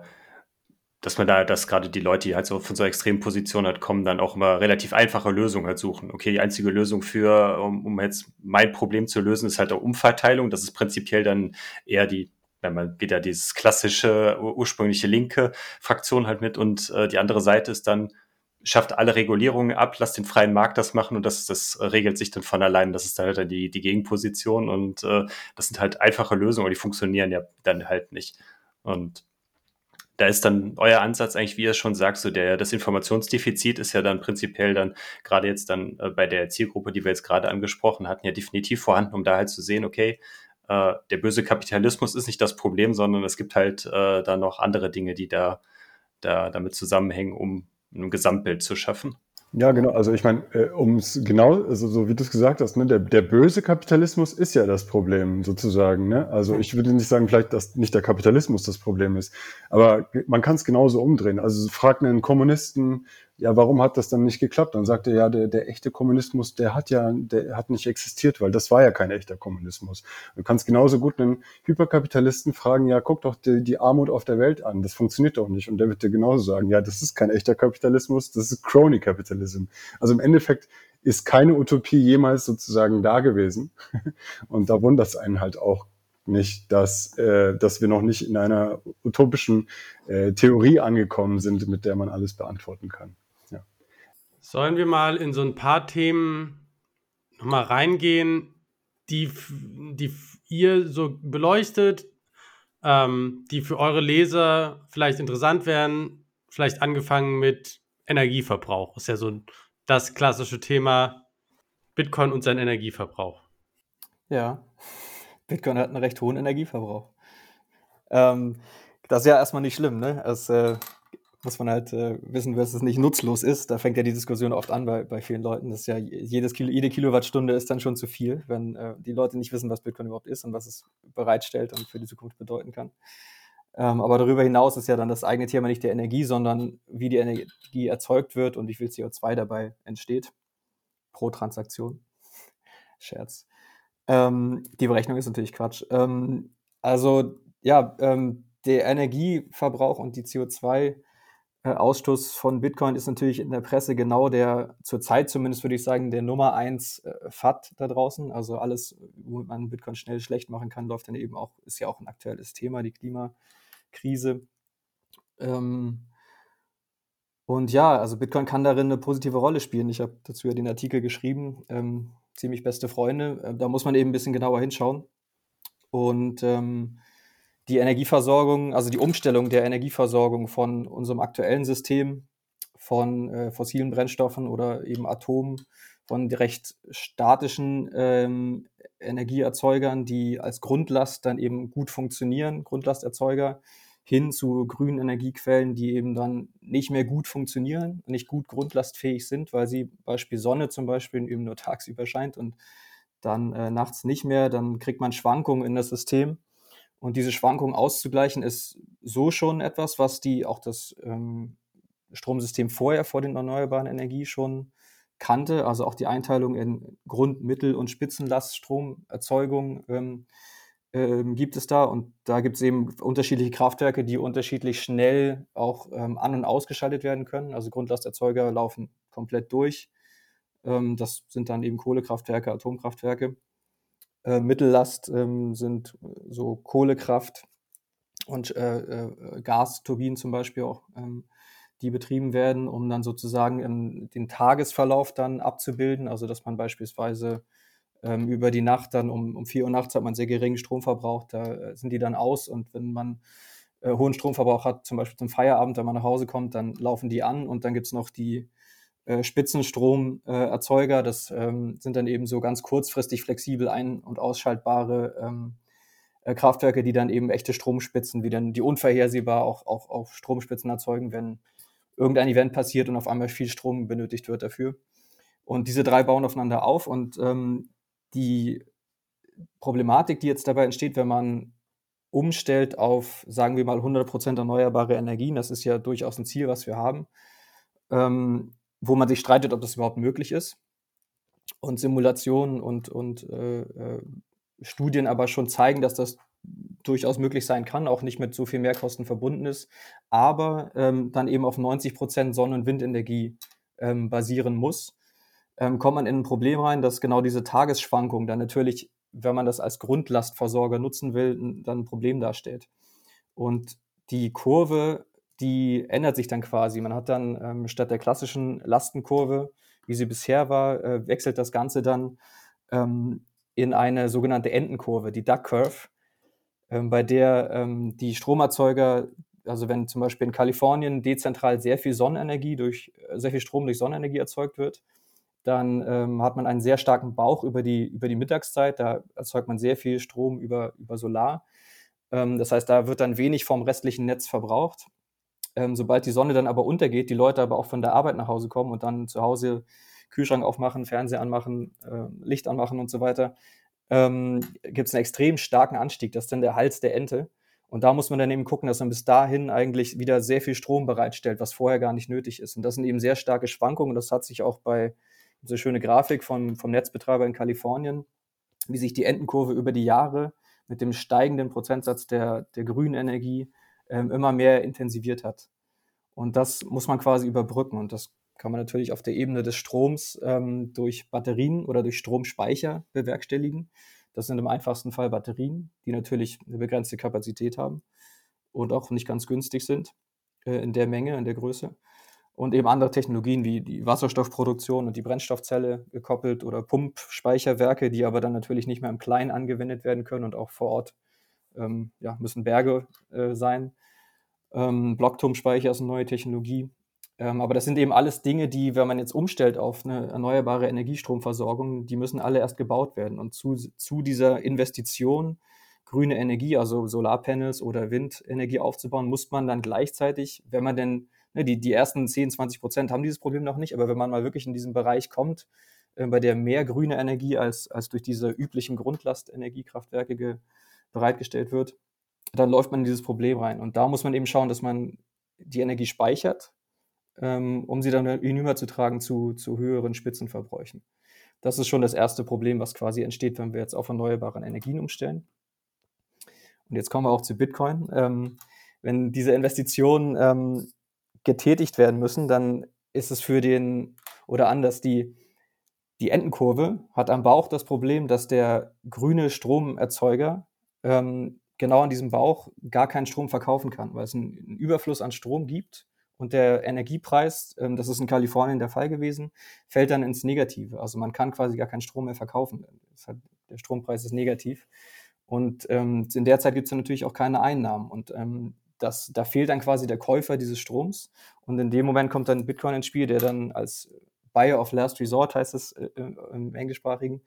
dass man da, dass gerade die Leute, die halt so von so extremen Positionen halt kommen, dann auch immer relativ einfache Lösungen halt suchen. Okay, die einzige Lösung für, um, um jetzt mein Problem zu lösen, ist halt auch Umverteilung. Das ist prinzipiell dann eher die, wenn man wieder dieses klassische, ursprüngliche linke Fraktion halt mit und äh, die andere Seite ist dann, schafft alle Regulierungen ab, lasst den freien Markt das machen und das, das regelt sich dann von allein. Das ist dann halt die, die Gegenposition und äh, das sind halt einfache Lösungen, aber die funktionieren ja dann halt nicht. Und da ist dann euer Ansatz eigentlich, wie ihr schon sagt, so der, das Informationsdefizit ist ja dann prinzipiell dann gerade jetzt dann äh, bei der Zielgruppe, die wir jetzt gerade angesprochen hatten, ja definitiv vorhanden, um da halt zu sehen, okay, äh, der böse Kapitalismus ist nicht das Problem, sondern es gibt halt äh, da noch andere Dinge, die da, da damit zusammenhängen, um ein Gesamtbild zu schaffen. Ja, genau. Also ich meine, äh, um es genau, also so wie du es gesagt hast, ne, der, der böse Kapitalismus ist ja das Problem sozusagen. Ne? Also ich würde nicht sagen, vielleicht, dass nicht der Kapitalismus das Problem ist, aber man kann es genauso umdrehen. Also frag einen Kommunisten, ja, warum hat das dann nicht geklappt? Dann sagte er, ja, der, der echte Kommunismus, der hat ja, der hat nicht existiert, weil das war ja kein echter Kommunismus. Du kannst genauso gut einen Hyperkapitalisten fragen, ja, guck doch die, die Armut auf der Welt an, das funktioniert doch nicht. Und der wird dir genauso sagen, ja, das ist kein echter Kapitalismus, das ist Crony Capitalism. Also im Endeffekt ist keine Utopie jemals sozusagen da gewesen. [laughs] Und da wundert es einen halt auch nicht, dass, äh, dass wir noch nicht in einer utopischen äh, Theorie angekommen sind, mit der man alles beantworten kann. Sollen wir mal in so ein paar Themen nochmal reingehen, die, die ihr so beleuchtet, ähm, die für eure Leser vielleicht interessant wären? Vielleicht angefangen mit Energieverbrauch. Ist ja so das klassische Thema Bitcoin und sein Energieverbrauch. Ja, [laughs] Bitcoin hat einen recht hohen Energieverbrauch. Ähm, das ist ja erstmal nicht schlimm, ne? Es, äh, muss man halt äh, wissen, dass es nicht nutzlos ist. Da fängt ja die Diskussion oft an bei, bei vielen Leuten. Das ja jedes Kilo, jede Kilowattstunde ist dann schon zu viel, wenn äh, die Leute nicht wissen, was Bitcoin überhaupt ist und was es bereitstellt und für die Zukunft bedeuten kann. Ähm, aber darüber hinaus ist ja dann das eigene Thema nicht der Energie, sondern wie die Energie erzeugt wird und wie viel CO2 dabei entsteht pro Transaktion. Scherz. Ähm, die Berechnung ist natürlich Quatsch. Ähm, also ja, ähm, der Energieverbrauch und die CO2 äh, Ausstoß von Bitcoin ist natürlich in der Presse genau der, zurzeit zumindest würde ich sagen, der Nummer eins äh, FAT da draußen. Also alles, wo man Bitcoin schnell schlecht machen kann, läuft dann eben auch, ist ja auch ein aktuelles Thema, die Klimakrise. Ähm, und ja, also Bitcoin kann darin eine positive Rolle spielen. Ich habe dazu ja den Artikel geschrieben, ähm, ziemlich beste Freunde. Äh, da muss man eben ein bisschen genauer hinschauen. Und ähm, die Energieversorgung, also die Umstellung der Energieversorgung von unserem aktuellen System von äh, fossilen Brennstoffen oder eben Atom, von recht statischen ähm, Energieerzeugern, die als Grundlast dann eben gut funktionieren, Grundlasterzeuger, hin zu grünen Energiequellen, die eben dann nicht mehr gut funktionieren, nicht gut grundlastfähig sind, weil sie Beispiel Sonne zum Beispiel eben nur [laughs] tagsüber scheint und dann äh, nachts nicht mehr, dann kriegt man Schwankungen in das System und diese Schwankungen auszugleichen, ist so schon etwas, was die auch das ähm, Stromsystem vorher vor den erneuerbaren Energie schon kannte, also auch die Einteilung in Grund-, Mittel- und Spitzenlaststromerzeugung ähm, ähm, gibt es da. Und da gibt es eben unterschiedliche Kraftwerke, die unterschiedlich schnell auch ähm, an- und ausgeschaltet werden können. Also Grundlasterzeuger laufen komplett durch. Ähm, das sind dann eben Kohlekraftwerke, Atomkraftwerke. Äh, Mittellast ähm, sind so Kohlekraft und äh, äh, Gasturbinen zum Beispiel auch ähm, die betrieben werden, um dann sozusagen ähm, den Tagesverlauf dann abzubilden. Also dass man beispielsweise ähm, über die Nacht dann um, um 4 Uhr nachts hat man sehr geringen Stromverbrauch, da äh, sind die dann aus und wenn man äh, hohen Stromverbrauch hat, zum Beispiel zum Feierabend, wenn man nach Hause kommt, dann laufen die an und dann gibt es noch die äh, Spitzenstromerzeuger, das ähm, sind dann eben so ganz kurzfristig flexibel ein- und ausschaltbare ähm, äh, Kraftwerke, die dann eben echte Stromspitzen, wie dann die unvorhersehbar auch, auch, auch Stromspitzen erzeugen, wenn irgendein Event passiert und auf einmal viel Strom benötigt wird dafür. Und diese drei bauen aufeinander auf und ähm, die Problematik, die jetzt dabei entsteht, wenn man umstellt auf, sagen wir mal, 100% erneuerbare Energien, das ist ja durchaus ein Ziel, was wir haben, ähm, wo man sich streitet, ob das überhaupt möglich ist. Und Simulationen und, und äh, äh, Studien aber schon zeigen, dass das durchaus möglich sein kann, auch nicht mit so viel Mehrkosten verbunden ist, aber ähm, dann eben auf 90 Prozent Sonne- und Windenergie ähm, basieren muss, ähm, kommt man in ein Problem rein, dass genau diese Tagesschwankung dann natürlich, wenn man das als Grundlastversorger nutzen will, dann ein Problem darstellt. Und die Kurve, die ändert sich dann quasi. Man hat dann ähm, statt der klassischen Lastenkurve, wie sie bisher war, äh, wechselt das Ganze dann ähm, in eine sogenannte Entenkurve, die Duck Curve ähm, bei der ähm, die Stromerzeuger, also wenn zum Beispiel in Kalifornien dezentral sehr viel Sonnenenergie durch, äh, sehr viel Strom durch Sonnenenergie erzeugt wird, dann ähm, hat man einen sehr starken Bauch über die, über die Mittagszeit. Da erzeugt man sehr viel Strom über, über Solar. Ähm, das heißt, da wird dann wenig vom restlichen Netz verbraucht. Ähm, sobald die Sonne dann aber untergeht, die Leute aber auch von der Arbeit nach Hause kommen und dann zu Hause Kühlschrank aufmachen, Fernseher anmachen, äh, Licht anmachen und so weiter, ähm, gibt es einen extrem starken Anstieg. Das ist dann der Hals der Ente. Und da muss man dann eben gucken, dass man bis dahin eigentlich wieder sehr viel Strom bereitstellt, was vorher gar nicht nötig ist. Und das sind eben sehr starke Schwankungen. Das hat sich auch bei so schöne Grafik vom, vom Netzbetreiber in Kalifornien, wie sich die Entenkurve über die Jahre mit dem steigenden Prozentsatz der, der grünen Energie ähm, immer mehr intensiviert hat. Und das muss man quasi überbrücken. Und das kann man natürlich auf der Ebene des Stroms ähm, durch Batterien oder durch Stromspeicher bewerkstelligen. Das sind im einfachsten Fall Batterien, die natürlich eine begrenzte Kapazität haben und auch nicht ganz günstig sind äh, in der Menge, in der Größe. Und eben andere Technologien wie die Wasserstoffproduktion und die Brennstoffzelle gekoppelt oder Pumpspeicherwerke, die aber dann natürlich nicht mehr im Kleinen angewendet werden können und auch vor Ort ähm, ja, müssen Berge äh, sein. Ähm, Blockturmspeicher ist eine neue Technologie. Ähm, aber das sind eben alles Dinge, die, wenn man jetzt umstellt auf eine erneuerbare Energiestromversorgung, die müssen alle erst gebaut werden. Und zu, zu dieser Investition, grüne Energie, also Solarpanels oder Windenergie aufzubauen, muss man dann gleichzeitig, wenn man denn, ne, die, die ersten 10, 20 Prozent haben dieses Problem noch nicht, aber wenn man mal wirklich in diesen Bereich kommt, äh, bei der mehr grüne Energie als, als durch diese üblichen Grundlastenergiekraftwerke bereitgestellt wird, dann läuft man in dieses Problem rein. Und da muss man eben schauen, dass man die Energie speichert, ähm, um sie dann hinüberzutragen zu, zu höheren Spitzenverbräuchen. Das ist schon das erste Problem, was quasi entsteht, wenn wir jetzt auf erneuerbare Energien umstellen. Und jetzt kommen wir auch zu Bitcoin. Ähm, wenn diese Investitionen ähm, getätigt werden müssen, dann ist es für den, oder anders, die, die Entenkurve hat am Bauch das Problem, dass der grüne Stromerzeuger ähm, genau an diesem Bauch gar keinen Strom verkaufen kann, weil es einen, einen Überfluss an Strom gibt und der Energiepreis, ähm, das ist in Kalifornien der Fall gewesen, fällt dann ins Negative. Also man kann quasi gar keinen Strom mehr verkaufen. Hat, der Strompreis ist negativ. Und ähm, in der Zeit gibt es dann natürlich auch keine Einnahmen. Und ähm, das, da fehlt dann quasi der Käufer dieses Stroms. Und in dem Moment kommt dann Bitcoin ins Spiel, der dann als Buyer of Last Resort heißt es äh, im Englischsprachigen,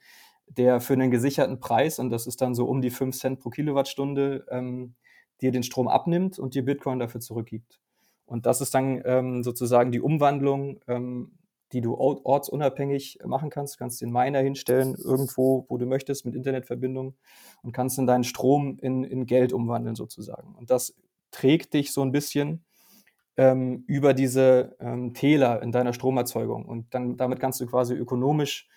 der für einen gesicherten Preis, und das ist dann so um die 5 Cent pro Kilowattstunde, ähm, dir den Strom abnimmt und dir Bitcoin dafür zurückgibt. Und das ist dann ähm, sozusagen die Umwandlung, ähm, die du ortsunabhängig machen kannst. Du kannst den Miner hinstellen, irgendwo, wo du möchtest, mit Internetverbindung und kannst dann deinen Strom in, in Geld umwandeln sozusagen. Und das trägt dich so ein bisschen ähm, über diese ähm, Täler in deiner Stromerzeugung. Und dann damit kannst du quasi ökonomisch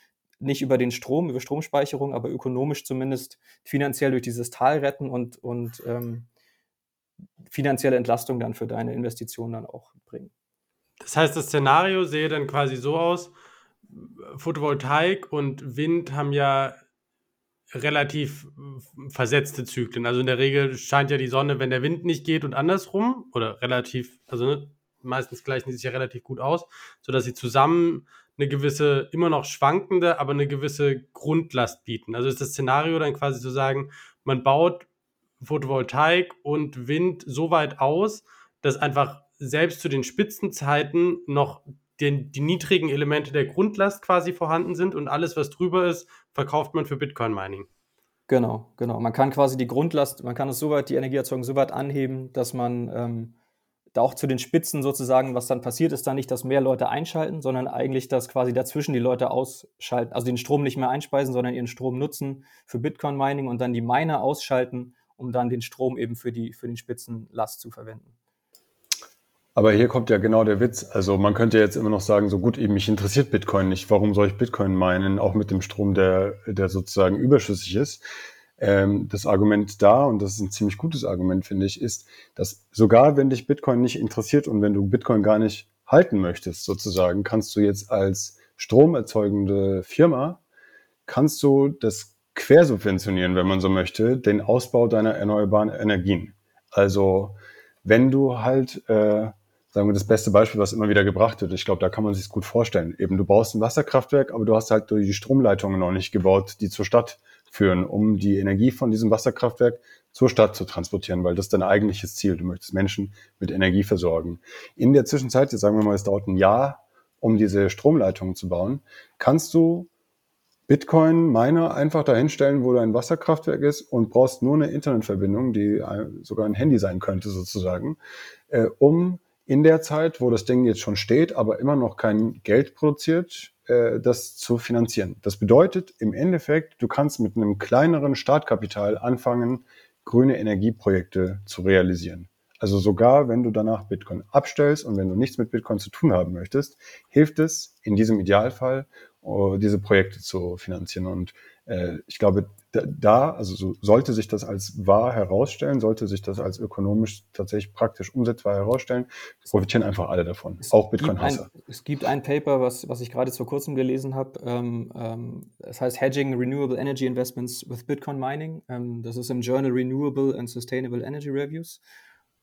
nicht über den Strom, über Stromspeicherung, aber ökonomisch zumindest finanziell durch dieses Tal retten und, und ähm, finanzielle Entlastung dann für deine Investitionen dann auch bringen. Das heißt, das Szenario sehe dann quasi so aus, Photovoltaik und Wind haben ja relativ versetzte Zyklen. Also in der Regel scheint ja die Sonne, wenn der Wind nicht geht und andersrum oder relativ, also ne, meistens gleichen die sich ja relativ gut aus, sodass sie zusammen eine gewisse, immer noch schwankende, aber eine gewisse Grundlast bieten. Also ist das Szenario dann quasi zu sagen, man baut Photovoltaik und Wind so weit aus, dass einfach selbst zu den Spitzenzeiten noch den, die niedrigen Elemente der Grundlast quasi vorhanden sind und alles, was drüber ist, verkauft man für Bitcoin-Mining. Genau, genau. Man kann quasi die Grundlast, man kann es so weit, die Energieerzeugung so weit anheben, dass man ähm, auch zu den Spitzen sozusagen, was dann passiert, ist dann nicht, dass mehr Leute einschalten, sondern eigentlich, dass quasi dazwischen die Leute ausschalten, also den Strom nicht mehr einspeisen, sondern ihren Strom nutzen für Bitcoin-Mining und dann die Miner ausschalten, um dann den Strom eben für, die, für den Spitzenlast zu verwenden. Aber hier kommt ja genau der Witz. Also man könnte jetzt immer noch sagen, so gut, eben mich interessiert Bitcoin nicht. Warum soll ich Bitcoin meinen, auch mit dem Strom, der, der sozusagen überschüssig ist? Ähm, das Argument da, und das ist ein ziemlich gutes Argument, finde ich, ist, dass sogar wenn dich Bitcoin nicht interessiert und wenn du Bitcoin gar nicht halten möchtest, sozusagen, kannst du jetzt als stromerzeugende Firma, kannst du das quersubventionieren, wenn man so möchte, den Ausbau deiner erneuerbaren Energien. Also wenn du halt äh, sagen wir, das beste Beispiel, was immer wieder gebracht wird. Ich glaube, da kann man sich gut vorstellen. Eben, du baust ein Wasserkraftwerk, aber du hast halt die Stromleitungen noch nicht gebaut, die zur Stadt führen, um die Energie von diesem Wasserkraftwerk zur Stadt zu transportieren, weil das dein eigentliches Ziel. Du möchtest Menschen mit Energie versorgen. In der Zwischenzeit, jetzt sagen wir mal, es dauert ein Jahr, um diese Stromleitungen zu bauen, kannst du Bitcoin-Miner einfach dahinstellen, wo dein Wasserkraftwerk ist und brauchst nur eine Internetverbindung, die sogar ein Handy sein könnte sozusagen, äh, um in der Zeit, wo das Ding jetzt schon steht, aber immer noch kein Geld produziert, äh, das zu finanzieren. Das bedeutet im Endeffekt, du kannst mit einem kleineren Startkapital anfangen, grüne Energieprojekte zu realisieren. Also sogar wenn du danach Bitcoin abstellst und wenn du nichts mit Bitcoin zu tun haben möchtest, hilft es in diesem Idealfall, uh, diese Projekte zu finanzieren. Und ich glaube, da, also so sollte sich das als wahr herausstellen, sollte sich das als ökonomisch tatsächlich praktisch umsetzbar herausstellen, profitieren einfach alle davon, es auch Bitcoin-Hasser. Es gibt ein Paper, was, was ich gerade vor kurzem gelesen habe, ähm, ähm, das heißt Hedging Renewable Energy Investments with Bitcoin Mining. Ähm, das ist im Journal Renewable and Sustainable Energy Reviews.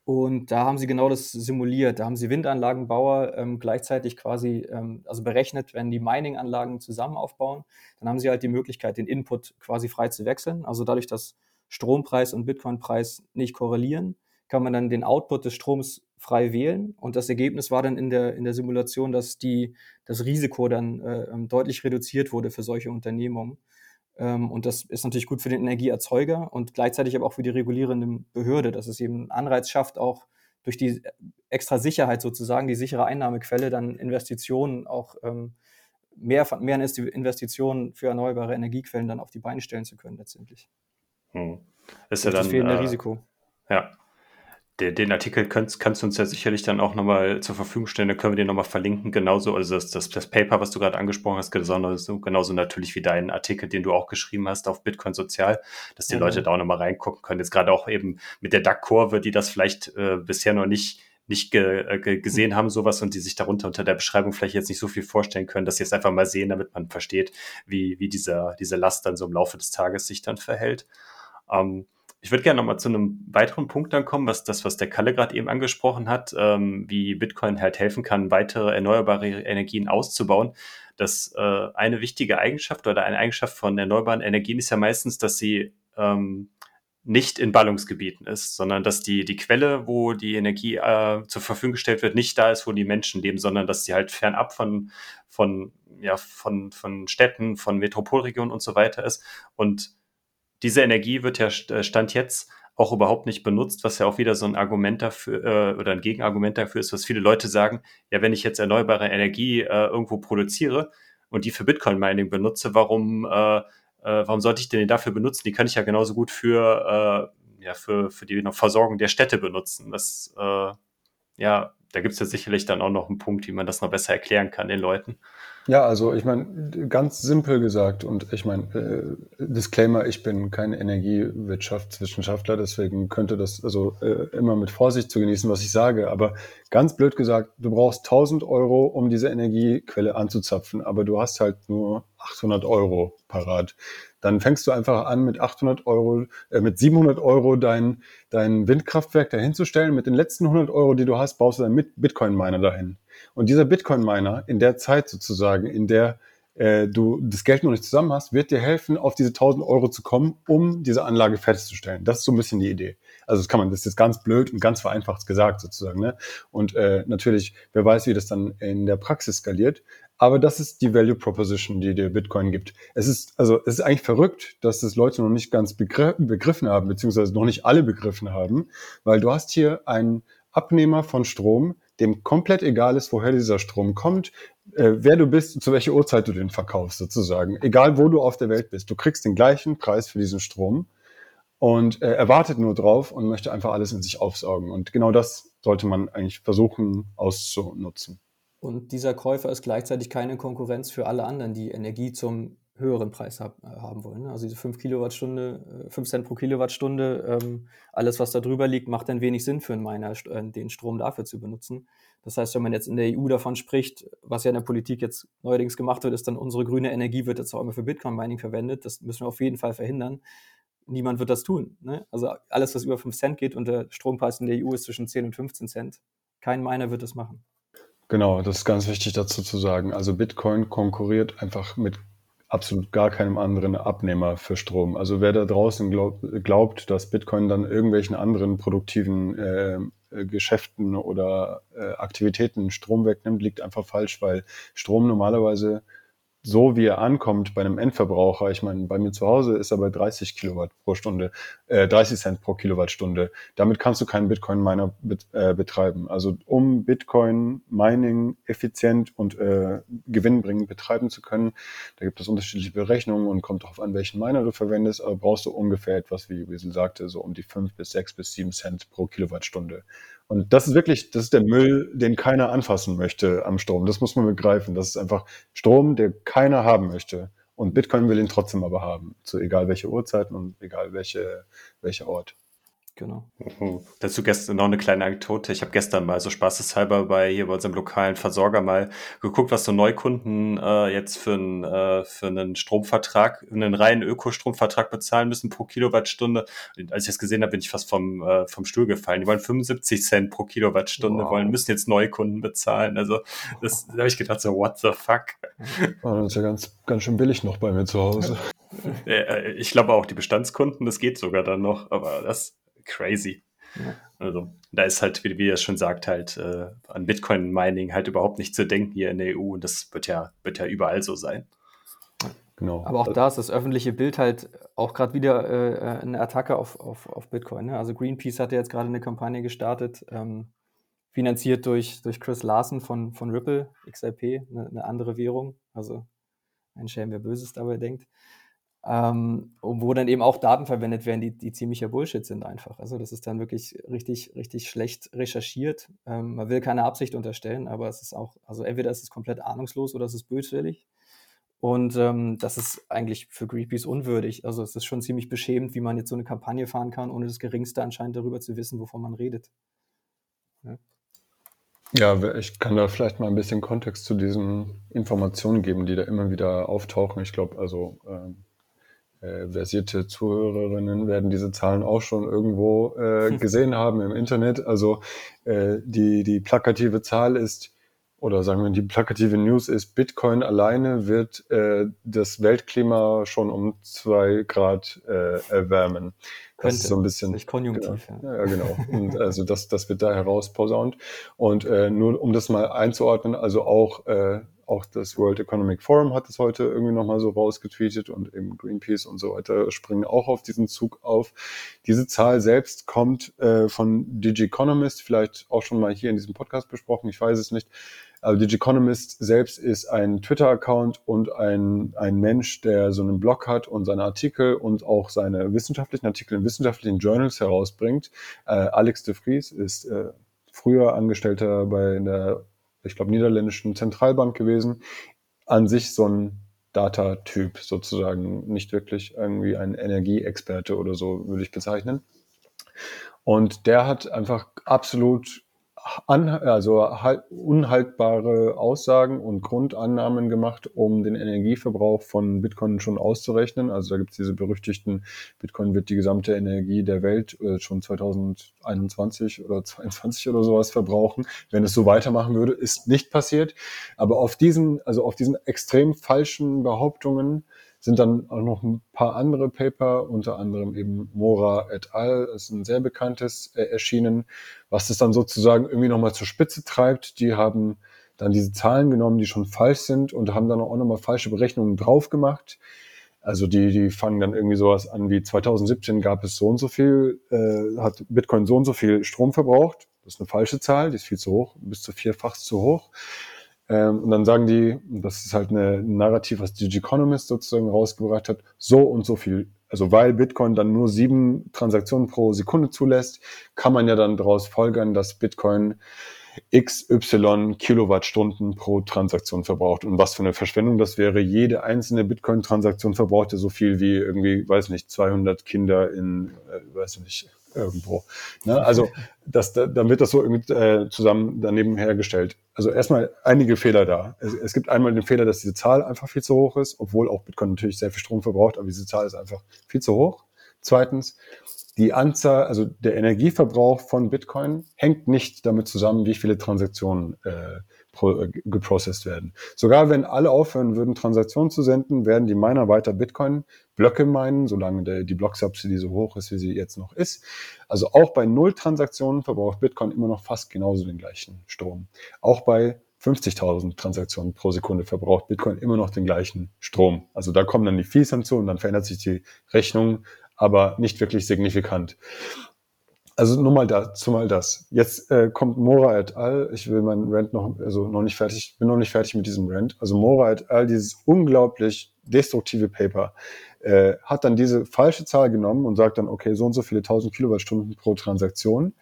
Und da haben sie genau das simuliert. Da haben sie Windanlagenbauer ähm, gleichzeitig quasi, ähm, also berechnet, wenn die Mining-Anlagen zusammen aufbauen, dann haben sie halt die Möglichkeit, den Input quasi frei zu wechseln. Also dadurch, dass Strompreis und Bitcoin-Preis nicht korrelieren, kann man dann den Output des Stroms frei wählen. Und das Ergebnis war dann in der, in der Simulation, dass die, das Risiko dann äh, ähm, deutlich reduziert wurde für solche Unternehmungen. Ähm, und das ist natürlich gut für den Energieerzeuger und gleichzeitig aber auch für die regulierende Behörde, dass es eben einen Anreiz schafft, auch durch die extra Sicherheit sozusagen, die sichere Einnahmequelle, dann Investitionen auch ähm, mehr, mehr Investitionen für erneuerbare Energiequellen dann auf die Beine stellen zu können letztendlich. Hm. Ist ja dann, das fehlende äh, Risiko. Ja, den, den Artikel kannst, kannst du uns ja sicherlich dann auch nochmal zur Verfügung stellen, dann können wir den nochmal verlinken, genauso, also das, das, das Paper, was du gerade angesprochen hast, genauso, genauso natürlich wie deinen Artikel, den du auch geschrieben hast auf Bitcoin Sozial, dass die mhm. Leute da auch nochmal reingucken können. Jetzt gerade auch eben mit der DAC-Kurve, die das vielleicht äh, bisher noch nicht nicht ge, äh, ge, gesehen haben, sowas, und die sich darunter unter der Beschreibung vielleicht jetzt nicht so viel vorstellen können, dass sie es einfach mal sehen, damit man versteht, wie, wie dieser, diese Last dann so im Laufe des Tages sich dann verhält. Ähm, ich würde gerne nochmal zu einem weiteren Punkt dann kommen, was das, was der Kalle gerade eben angesprochen hat, ähm, wie Bitcoin halt helfen kann, weitere erneuerbare Energien auszubauen. Das äh, eine wichtige Eigenschaft oder eine Eigenschaft von erneuerbaren Energien ist ja meistens, dass sie ähm, nicht in Ballungsgebieten ist, sondern dass die, die Quelle, wo die Energie äh, zur Verfügung gestellt wird, nicht da ist, wo die Menschen leben, sondern dass sie halt fernab von, von, ja, von, von Städten, von Metropolregionen und so weiter ist. Und diese Energie wird ja äh, Stand jetzt auch überhaupt nicht benutzt, was ja auch wieder so ein Argument dafür äh, oder ein Gegenargument dafür ist, was viele Leute sagen, ja, wenn ich jetzt erneuerbare Energie äh, irgendwo produziere und die für Bitcoin-Mining benutze, warum, äh, äh, warum sollte ich denn dafür benutzen? Die kann ich ja genauso gut für, äh, ja, für, für die Versorgung der Städte benutzen. Das, äh, ja, da gibt es ja sicherlich dann auch noch einen Punkt, wie man das noch besser erklären kann den Leuten. Ja, also ich meine, ganz simpel gesagt, und ich meine, äh, Disclaimer, ich bin kein Energiewirtschaftswissenschaftler, deswegen könnte das also äh, immer mit Vorsicht zu genießen, was ich sage. Aber ganz blöd gesagt, du brauchst 1000 Euro, um diese Energiequelle anzuzapfen, aber du hast halt nur 800 Euro parat dann fängst du einfach an, mit 800 Euro, äh, mit 700 Euro dein, dein Windkraftwerk dahinzustellen. Mit den letzten 100 Euro, die du hast, baust du deinen Bitcoin-Miner dahin. Und dieser Bitcoin-Miner in der Zeit sozusagen, in der äh, du das Geld noch nicht zusammen hast, wird dir helfen, auf diese 1000 Euro zu kommen, um diese Anlage fertigzustellen. Das ist so ein bisschen die Idee. Also das kann man, das ist jetzt ganz blöd und ganz vereinfacht gesagt sozusagen. Ne? Und äh, natürlich, wer weiß, wie das dann in der Praxis skaliert. Aber das ist die Value Proposition, die dir Bitcoin gibt. Es ist, also, es ist eigentlich verrückt, dass das Leute noch nicht ganz begriffen haben, beziehungsweise noch nicht alle begriffen haben, weil du hast hier einen Abnehmer von Strom, dem komplett egal ist, woher dieser Strom kommt, äh, wer du bist, zu welcher Uhrzeit du den verkaufst, sozusagen. Egal, wo du auf der Welt bist. Du kriegst den gleichen Preis für diesen Strom und äh, erwartet nur drauf und möchte einfach alles in sich aufsaugen. Und genau das sollte man eigentlich versuchen auszunutzen. Und dieser Käufer ist gleichzeitig keine Konkurrenz für alle anderen, die Energie zum höheren Preis hab, äh, haben wollen. Ne? Also diese 5 Kilowattstunde, 5 äh, Cent pro Kilowattstunde, ähm, alles, was da drüber liegt, macht dann wenig Sinn für einen Miner, äh, den Strom dafür zu benutzen. Das heißt, wenn man jetzt in der EU davon spricht, was ja in der Politik jetzt neuerdings gemacht wird, ist dann unsere grüne Energie wird jetzt auch immer für Bitcoin-Mining verwendet. Das müssen wir auf jeden Fall verhindern. Niemand wird das tun. Ne? Also alles, was über 5 Cent geht und der Strompreis in der EU ist zwischen 10 und 15 Cent. Kein Miner wird das machen. Genau, das ist ganz wichtig dazu zu sagen. Also Bitcoin konkurriert einfach mit absolut gar keinem anderen Abnehmer für Strom. Also wer da draußen glaub, glaubt, dass Bitcoin dann irgendwelchen anderen produktiven äh, Geschäften oder äh, Aktivitäten Strom wegnimmt, liegt einfach falsch, weil Strom normalerweise so wie er ankommt bei einem Endverbraucher, ich meine, bei mir zu Hause ist er bei 30 Kilowatt pro Stunde, äh, 30 Cent pro Kilowattstunde. Damit kannst du keinen Bitcoin-Miner bet, äh, betreiben. Also um Bitcoin-Mining effizient und äh, gewinnbringend betreiben zu können, da gibt es unterschiedliche Berechnungen und kommt darauf an, welchen Miner du verwendest, aber brauchst du ungefähr etwas, wie Wiesel sagte, so um die 5 bis 6 bis 7 Cent pro Kilowattstunde. Und das ist wirklich, das ist der Müll, den keiner anfassen möchte am Strom. Das muss man begreifen. Das ist einfach Strom, der keiner haben möchte. Und Bitcoin will ihn trotzdem aber haben. Zu egal welche Uhrzeiten und egal welche, welcher Ort. Genau. Mhm. Dazu gestern noch eine kleine Anekdote. Ich habe gestern mal so spaßeshalber bei hier bei unserem lokalen Versorger mal geguckt, was so Neukunden äh, jetzt für, ein, äh, für einen Stromvertrag, einen reinen Ökostromvertrag bezahlen müssen pro Kilowattstunde. Und als ich das gesehen habe, bin ich fast vom, äh, vom Stuhl gefallen. Die wollen 75 Cent pro Kilowattstunde, wow. wollen, müssen jetzt Neukunden bezahlen. Also das [laughs] da habe ich gedacht, so what the fuck. Oh, das ist ja ganz, ganz schön billig noch bei mir zu Hause. Äh, ich glaube auch, die Bestandskunden, das geht sogar dann noch, aber das crazy. Ja. Also da ist halt, wie, wie er schon sagt, halt äh, an Bitcoin-Mining halt überhaupt nicht zu denken hier in der EU und das wird ja, wird ja überall so sein. Genau. Aber auch da ist das öffentliche Bild halt auch gerade wieder äh, eine Attacke auf, auf, auf Bitcoin. Ne? Also Greenpeace hat ja jetzt gerade eine Kampagne gestartet, ähm, finanziert durch, durch Chris Larsen von, von Ripple, XRP, eine, eine andere Währung. Also ein Schelm, wer Böses dabei denkt ähm, wo dann eben auch Daten verwendet werden, die, die ziemlicher Bullshit sind einfach. Also das ist dann wirklich richtig, richtig schlecht recherchiert. Ähm, man will keine Absicht unterstellen, aber es ist auch, also entweder ist es komplett ahnungslos oder es ist böswillig. Und ähm, das ist eigentlich für Greenpeace unwürdig. Also es ist schon ziemlich beschämend, wie man jetzt so eine Kampagne fahren kann, ohne das Geringste anscheinend darüber zu wissen, wovon man redet. Ja. Ja, ich kann da vielleicht mal ein bisschen Kontext zu diesen Informationen geben, die da immer wieder auftauchen. Ich glaube, also ähm, äh, versierte Zuhörerinnen werden diese Zahlen auch schon irgendwo äh, [laughs] gesehen haben im Internet. Also äh, die, die plakative Zahl ist, oder sagen wir, die plakative News ist, Bitcoin alleine wird äh, das Weltklima schon um zwei Grad äh, erwärmen. Das Könnte. ist so ein bisschen. Nicht konjunktiv, genau, ja. ja. genau. [laughs] Und also das, das wird da herausposaunt. Und äh, nur um das mal einzuordnen, also auch äh, auch das World Economic Forum hat es heute irgendwie nochmal so rausgetweetet und eben Greenpeace und so weiter springen auch auf diesen Zug auf. Diese Zahl selbst kommt äh, von Digiconomist, vielleicht auch schon mal hier in diesem Podcast besprochen, ich weiß es nicht. Aber Digiconomist selbst ist ein Twitter-Account und ein, ein Mensch, der so einen Blog hat und seine Artikel und auch seine wissenschaftlichen Artikel in wissenschaftlichen Journals herausbringt. Äh, Alex de Vries ist äh, früher Angestellter bei der, ich glaube, niederländischen Zentralbank gewesen. An sich so ein Data-Typ sozusagen, nicht wirklich irgendwie ein Energieexperte oder so würde ich bezeichnen. Und der hat einfach absolut an, also unhaltbare Aussagen und Grundannahmen gemacht, um den Energieverbrauch von Bitcoin schon auszurechnen. Also da gibt es diese berüchtigten, Bitcoin wird die gesamte Energie der Welt äh, schon 2021 oder [laughs] 2022 oder sowas verbrauchen. Wenn es so weitermachen würde, ist nicht passiert. Aber auf diesen, also auf diesen extrem falschen Behauptungen sind dann auch noch ein paar andere Paper, unter anderem eben Mora et al., ist ein sehr bekanntes, äh, erschienen, was das dann sozusagen irgendwie nochmal zur Spitze treibt. Die haben dann diese Zahlen genommen, die schon falsch sind und haben dann auch nochmal falsche Berechnungen drauf gemacht. Also die, die fangen dann irgendwie sowas an wie 2017 gab es so und so viel, äh, hat Bitcoin so und so viel Strom verbraucht. Das ist eine falsche Zahl, die ist viel zu hoch, bis zu vierfach zu hoch. Ähm, und dann sagen die, das ist halt ein Narrativ, was die Economist sozusagen rausgebracht hat, so und so viel. Also weil Bitcoin dann nur sieben Transaktionen pro Sekunde zulässt, kann man ja dann daraus folgern, dass Bitcoin XY Kilowattstunden pro Transaktion verbraucht. Und was für eine Verschwendung das wäre. Jede einzelne Bitcoin-Transaktion verbrauchte so viel wie irgendwie, weiß nicht, 200 Kinder in, äh, weiß nicht, irgendwo. Ne? Also das, dann wird das so irgendwie, äh, zusammen daneben hergestellt. Also erstmal einige Fehler da. Es, es, gibt einmal den Fehler, dass diese Zahl einfach viel zu hoch ist, obwohl auch Bitcoin natürlich sehr viel Strom verbraucht, aber diese Zahl ist einfach viel zu hoch. Zweitens, die Anzahl, also der Energieverbrauch von Bitcoin hängt nicht damit zusammen, wie viele Transaktionen äh, geprocessed werden. Sogar wenn alle aufhören würden, Transaktionen zu senden, werden die Miner weiter Bitcoin-Blöcke meinen, solange der, die Blocksubsidy so hoch ist, wie sie jetzt noch ist. Also auch bei null Transaktionen verbraucht Bitcoin immer noch fast genauso den gleichen Strom. Auch bei 50.000 Transaktionen pro Sekunde verbraucht Bitcoin immer noch den gleichen Strom. Also da kommen dann die Fees hinzu und dann verändert sich die Rechnung, aber nicht wirklich signifikant. Also nur mal dazu mal das. Jetzt äh, kommt Mora et al. Ich will meinen Rant noch, also noch nicht fertig, bin noch nicht fertig mit diesem Rant. Also Mora et al. dieses unglaublich destruktive Paper äh, hat dann diese falsche Zahl genommen und sagt dann, okay, so und so viele 1000 Kilowattstunden pro Transaktion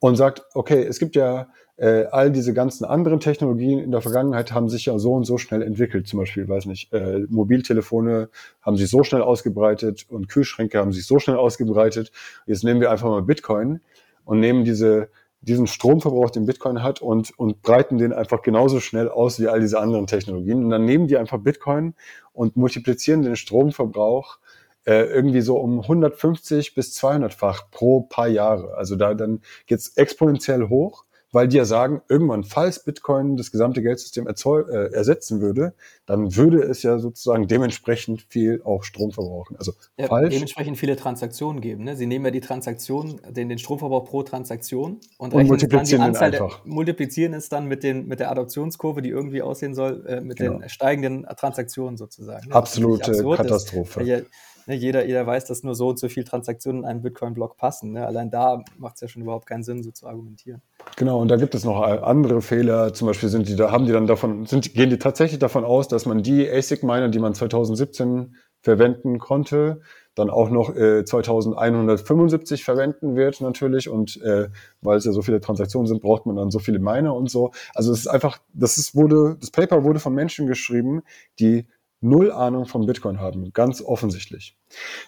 und sagt, okay, es gibt ja äh, all diese ganzen anderen Technologien in der Vergangenheit haben sich ja so und so schnell entwickelt. Zum Beispiel, weiß nicht, äh, Mobiltelefone haben sich so schnell ausgebreitet und Kühlschränke haben sich so schnell ausgebreitet. Jetzt nehmen wir einfach mal Bitcoin und nehmen diese diesen Stromverbrauch, den Bitcoin hat und, und breiten den einfach genauso schnell aus wie all diese anderen Technologien. Und dann nehmen die einfach Bitcoin und multiplizieren den Stromverbrauch äh, irgendwie so um 150 bis 200-fach pro paar Jahre. Also da dann geht's exponentiell hoch weil die ja sagen, irgendwann, falls Bitcoin das gesamte Geldsystem erzeug, äh, ersetzen würde, dann würde es ja sozusagen dementsprechend viel auch Strom verbrauchen. Also ja, falsch. Dementsprechend viele Transaktionen geben. Ne? Sie nehmen ja die Transaktion, den, den Stromverbrauch pro Transaktion und, und multiplizieren, dann die Anzahl der, multiplizieren es dann mit, den, mit der Adoptionskurve, die irgendwie aussehen soll, äh, mit genau. den steigenden Transaktionen sozusagen. Ne? Absolute Katastrophe. Ist, ne, jeder, jeder weiß, dass nur so und so viele Transaktionen in einen Bitcoin-Block passen. Ne? Allein da macht es ja schon überhaupt keinen Sinn, so zu argumentieren. Genau, und da gibt es noch andere Fehler. Zum Beispiel sind die da, haben die dann davon, sind, gehen die tatsächlich davon aus, dass man die ASIC-Miner, die man 2017 verwenden konnte, dann auch noch äh, 2175 verwenden wird natürlich und äh, weil es ja so viele Transaktionen sind, braucht man dann so viele Miner und so. Also es ist einfach, das ist, wurde, das Paper wurde von Menschen geschrieben, die null Ahnung von Bitcoin haben, ganz offensichtlich.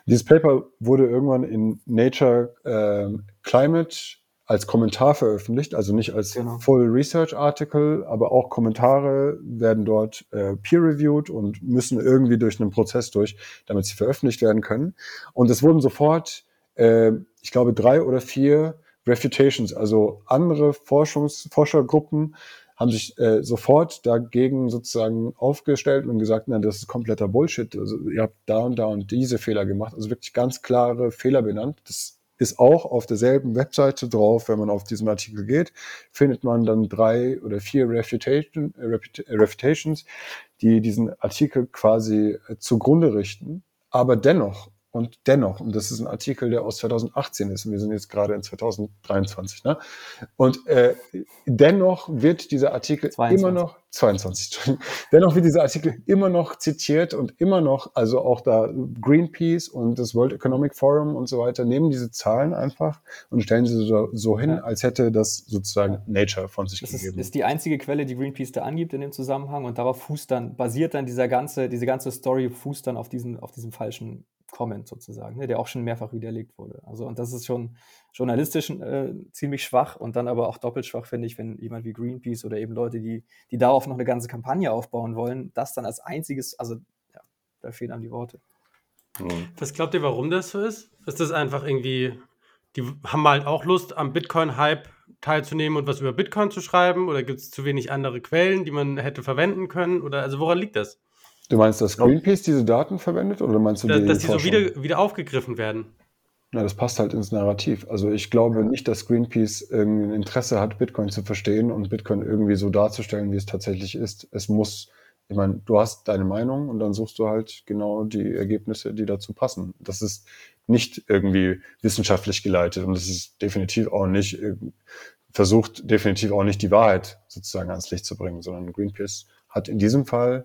Dieses Paper wurde irgendwann in Nature äh, Climate als Kommentar veröffentlicht, also nicht als genau. Full Research Article, aber auch Kommentare werden dort äh, peer-reviewed und müssen irgendwie durch einen Prozess durch, damit sie veröffentlicht werden können. Und es wurden sofort, äh, ich glaube, drei oder vier Refutations, also andere Forschungs Forschergruppen haben sich äh, sofort dagegen sozusagen aufgestellt und gesagt, na, das ist kompletter Bullshit. Also ihr habt da und da und diese Fehler gemacht. Also wirklich ganz klare Fehler benannt. Das ist auch auf derselben Webseite drauf. Wenn man auf diesen Artikel geht, findet man dann drei oder vier Refutation, äh, Refutations, die diesen Artikel quasi äh, zugrunde richten. Aber dennoch und dennoch, und das ist ein Artikel, der aus 2018 ist, und wir sind jetzt gerade in 2023, ne? Und äh, dennoch wird dieser Artikel 22. immer noch 22, dennoch wird dieser Artikel immer noch zitiert und immer noch, also auch da Greenpeace und das World Economic Forum und so weiter nehmen diese Zahlen einfach und stellen sie so, so hin, ja. als hätte das sozusagen Nature von sich das gegeben. Das ist die einzige Quelle, die Greenpeace da angibt in dem Zusammenhang und darauf fußt dann, basiert dann dieser ganze, diese ganze Story fußt dann auf diesen, auf diesem falschen Comment sozusagen, ne, der auch schon mehrfach widerlegt wurde. Also, und das ist schon journalistisch äh, ziemlich schwach und dann aber auch doppelt schwach, finde ich, wenn jemand wie Greenpeace oder eben Leute, die, die darauf noch eine ganze Kampagne aufbauen wollen, das dann als einziges, also ja, da fehlen einem die Worte. Mhm. Was glaubt ihr, warum das so ist? Ist das einfach irgendwie, die haben halt auch Lust, am Bitcoin-Hype teilzunehmen und was über Bitcoin zu schreiben? Oder gibt es zu wenig andere Quellen, die man hätte verwenden können? Oder also woran liegt das? Du meinst, dass Greenpeace diese Daten verwendet oder meinst du da, die Dass die so wieder, wieder aufgegriffen werden? Na, das passt halt ins Narrativ. Also ich glaube nicht, dass Greenpeace ein Interesse hat, Bitcoin zu verstehen und Bitcoin irgendwie so darzustellen, wie es tatsächlich ist. Es muss, ich meine, du hast deine Meinung und dann suchst du halt genau die Ergebnisse, die dazu passen. Das ist nicht irgendwie wissenschaftlich geleitet und es ist definitiv auch nicht, versucht definitiv auch nicht die Wahrheit sozusagen ans Licht zu bringen, sondern Greenpeace hat in diesem Fall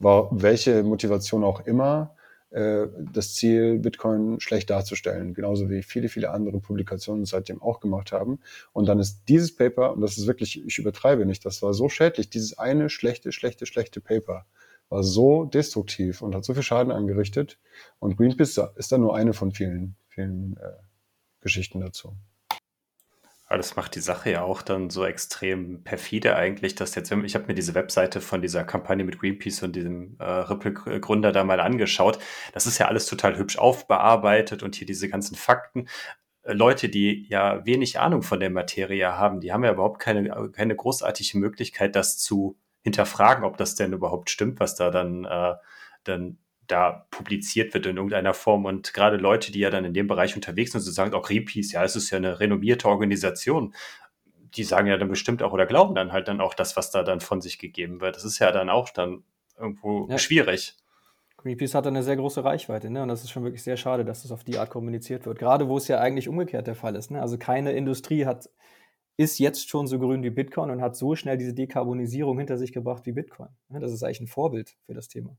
war welche Motivation auch immer, äh, das Ziel, Bitcoin schlecht darzustellen, genauso wie viele, viele andere Publikationen seitdem auch gemacht haben. Und dann ist dieses Paper, und das ist wirklich, ich übertreibe nicht, das war so schädlich, dieses eine schlechte, schlechte, schlechte Paper war so destruktiv und hat so viel Schaden angerichtet. Und Greenpeace ist dann nur eine von vielen, vielen äh, Geschichten dazu. Aber das macht die Sache ja auch dann so extrem perfide eigentlich, dass jetzt, ich habe mir diese Webseite von dieser Kampagne mit Greenpeace und diesem äh, Ripple-Gründer da mal angeschaut. Das ist ja alles total hübsch aufbearbeitet und hier diese ganzen Fakten. Äh, Leute, die ja wenig Ahnung von der Materie haben, die haben ja überhaupt keine, keine großartige Möglichkeit, das zu hinterfragen, ob das denn überhaupt stimmt, was da dann, äh, dann da publiziert wird in irgendeiner Form. Und gerade Leute, die ja dann in dem Bereich unterwegs sind, so sagen auch Greenpeace, ja, es ist ja eine renommierte Organisation. Die sagen ja dann bestimmt auch oder glauben dann halt dann auch das, was da dann von sich gegeben wird. Das ist ja dann auch dann irgendwo ja. schwierig. Greenpeace hat eine sehr große Reichweite, ne? Und das ist schon wirklich sehr schade, dass das auf die Art kommuniziert wird. Gerade wo es ja eigentlich umgekehrt der Fall ist. Ne? Also keine Industrie hat, ist jetzt schon so grün wie Bitcoin und hat so schnell diese Dekarbonisierung hinter sich gebracht wie Bitcoin. Ne? Das ist eigentlich ein Vorbild für das Thema.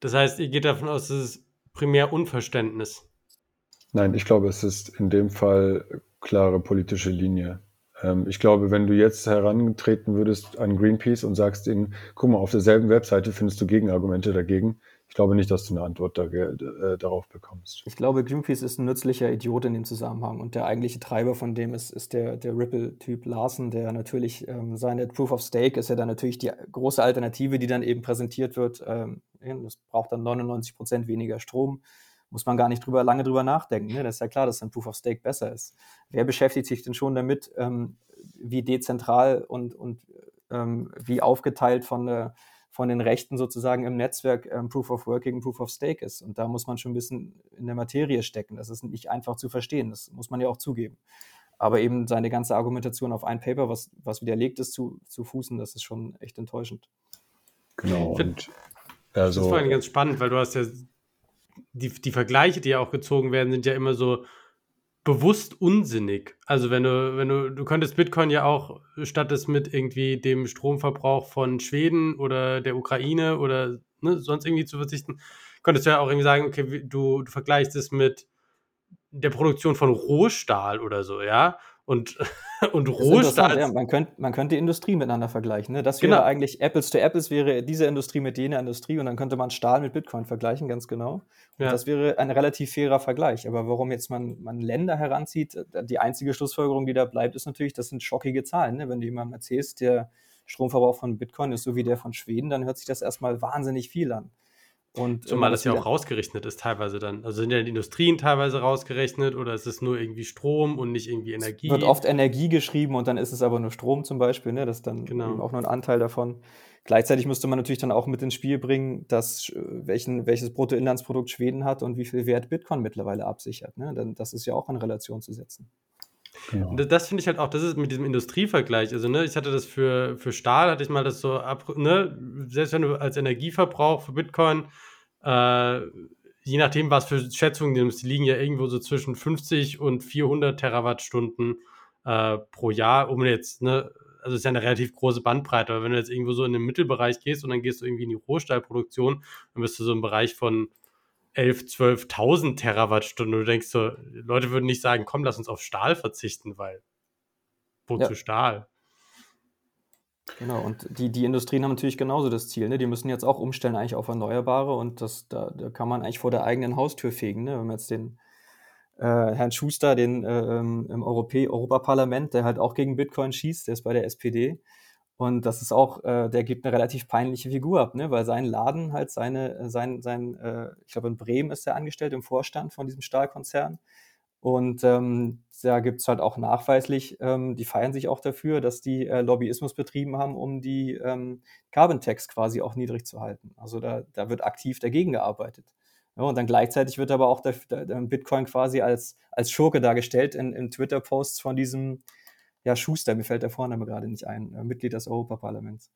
Das heißt, ihr geht davon aus, es ist primär Unverständnis. Nein, ich glaube, es ist in dem Fall klare politische Linie. Ähm, ich glaube, wenn du jetzt herantreten würdest an Greenpeace und sagst ihnen, guck mal, auf derselben Webseite findest du Gegenargumente dagegen, ich glaube nicht, dass du eine Antwort da, äh, darauf bekommst. Ich glaube, Greenpeace ist ein nützlicher Idiot in dem Zusammenhang und der eigentliche Treiber von dem ist, ist der, der Ripple-Typ Larsen, der natürlich ähm, seine Proof of Stake ist ja dann natürlich die große Alternative, die dann eben präsentiert wird. Ähm, das braucht dann 99 Prozent weniger Strom. Muss man gar nicht drüber, lange drüber nachdenken. Ne? Das ist ja klar, dass ein Proof of Stake besser ist. Wer beschäftigt sich denn schon damit, ähm, wie dezentral und, und ähm, wie aufgeteilt von der von den Rechten sozusagen im Netzwerk ähm, Proof of Work gegen Proof of Stake ist. Und da muss man schon ein bisschen in der Materie stecken. Das ist nicht einfach zu verstehen. Das muss man ja auch zugeben. Aber eben seine ganze Argumentation auf ein Paper, was, was widerlegt ist, zu, zu fußen, das ist schon echt enttäuschend. Genau. Und also, das ist vor allem ganz spannend, weil du hast ja die, die Vergleiche, die ja auch gezogen werden, sind ja immer so bewusst unsinnig. Also wenn du, wenn du, du könntest Bitcoin ja auch, statt es mit irgendwie dem Stromverbrauch von Schweden oder der Ukraine oder ne, sonst irgendwie zu verzichten, könntest du ja auch irgendwie sagen, okay, du, du vergleichst es mit der Produktion von Rohstahl oder so, ja. Und, [laughs] und Rohstahl. Ja, man, könnte, man könnte die Industrie miteinander vergleichen. Ne? Das wäre genau. eigentlich Apples to Apples wäre diese Industrie mit jener Industrie und dann könnte man Stahl mit Bitcoin vergleichen, ganz genau. Ja. Das wäre ein relativ fairer Vergleich. Aber warum jetzt man, man Länder heranzieht, äh, die einzige Schlussfolgerung, die da bleibt, ist natürlich, das sind schockige Zahlen. Ne? Wenn du jemandem erzählst, der Stromverbrauch von Bitcoin ist so wie der von Schweden, dann hört sich das erstmal wahnsinnig viel an. Und Zumal das ja auch rausgerechnet ist teilweise dann. Also sind ja die Industrien teilweise rausgerechnet oder ist es nur irgendwie Strom und nicht irgendwie Energie? Es wird oft Energie geschrieben und dann ist es aber nur Strom zum Beispiel. Ne? Das ist dann genau. auch nur ein Anteil davon. Gleichzeitig müsste man natürlich dann auch mit ins Spiel bringen, dass, äh, welchen, welches Bruttoinlandsprodukt Schweden hat und wie viel Wert Bitcoin mittlerweile absichert. Ne? Dann, das ist ja auch in Relation zu setzen. Genau. Das finde ich halt auch, das ist mit diesem Industrievergleich. Also, ne, ich hatte das für, für Stahl, hatte ich mal das so ab, ne, selbst wenn du als Energieverbrauch für Bitcoin, äh, je nachdem, was für Schätzungen du nimmst, die liegen ja irgendwo so zwischen 50 und 400 Terawattstunden äh, pro Jahr, um jetzt, ne, also ist ja eine relativ große Bandbreite, aber wenn du jetzt irgendwo so in den Mittelbereich gehst und dann gehst du irgendwie in die Rohstahlproduktion, dann bist du so im Bereich von 11, 12.000 Terawattstunden und du denkst so, Leute würden nicht sagen, komm, lass uns auf Stahl verzichten, weil wozu ja. Stahl? Genau, und die, die Industrien haben natürlich genauso das Ziel. Ne? Die müssen jetzt auch umstellen eigentlich auf Erneuerbare und das, da, da kann man eigentlich vor der eigenen Haustür fegen. Ne? Wenn man jetzt den äh, Herrn Schuster, den äh, im Europä Europaparlament, der halt auch gegen Bitcoin schießt, der ist bei der SPD. Und das ist auch, äh, der gibt eine relativ peinliche Figur ab, ne? weil sein Laden halt seine, sein, sein äh, ich glaube in Bremen ist er angestellt im Vorstand von diesem Stahlkonzern. Und ähm, da gibt es halt auch nachweislich, ähm, die feiern sich auch dafür, dass die äh, Lobbyismus betrieben haben, um die ähm, Carbon Tax quasi auch niedrig zu halten. Also da, da wird aktiv dagegen gearbeitet. Ja, und dann gleichzeitig wird aber auch der, der, Bitcoin quasi als, als Schurke dargestellt in, in Twitter-Posts von diesem ja, Schuster, mir fällt der Vorname gerade nicht ein, äh, Mitglied des Europaparlaments.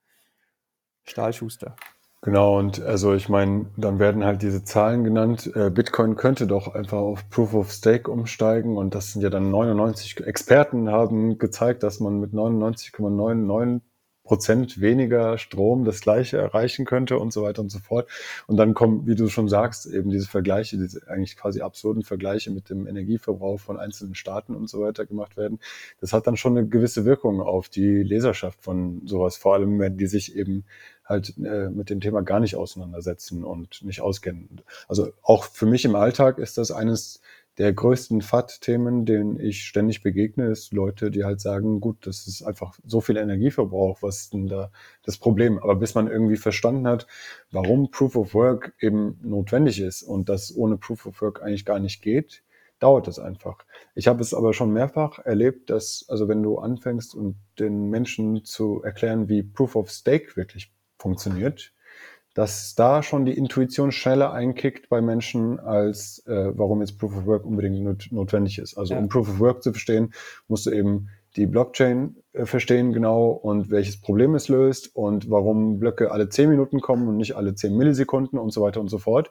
Stahlschuster. Genau, und also ich meine, dann werden halt diese Zahlen genannt. Äh, Bitcoin könnte doch einfach auf Proof of Stake umsteigen und das sind ja dann 99 Experten haben gezeigt, dass man mit 99,99 Prozent weniger Strom das gleiche erreichen könnte und so weiter und so fort. Und dann kommen, wie du schon sagst, eben diese Vergleiche, diese eigentlich quasi absurden Vergleiche mit dem Energieverbrauch von einzelnen Staaten und so weiter gemacht werden. Das hat dann schon eine gewisse Wirkung auf die Leserschaft von sowas, vor allem wenn die sich eben halt äh, mit dem Thema gar nicht auseinandersetzen und nicht auskennen. Also auch für mich im Alltag ist das eines der größten FAT-Themen, denen ich ständig begegne, ist Leute, die halt sagen, gut, das ist einfach so viel Energieverbrauch, was ist denn da das Problem? Aber bis man irgendwie verstanden hat, warum Proof of Work eben notwendig ist und das ohne Proof of Work eigentlich gar nicht geht, dauert es einfach. Ich habe es aber schon mehrfach erlebt, dass, also wenn du anfängst und den Menschen zu erklären, wie Proof of Stake wirklich funktioniert, dass da schon die Intuition schneller einkickt bei Menschen, als äh, warum jetzt Proof of Work unbedingt not notwendig ist. Also ja. um Proof of Work zu verstehen, musst du eben die Blockchain äh, verstehen genau und welches Problem es löst und warum Blöcke alle 10 Minuten kommen und nicht alle 10 Millisekunden und so weiter und so fort.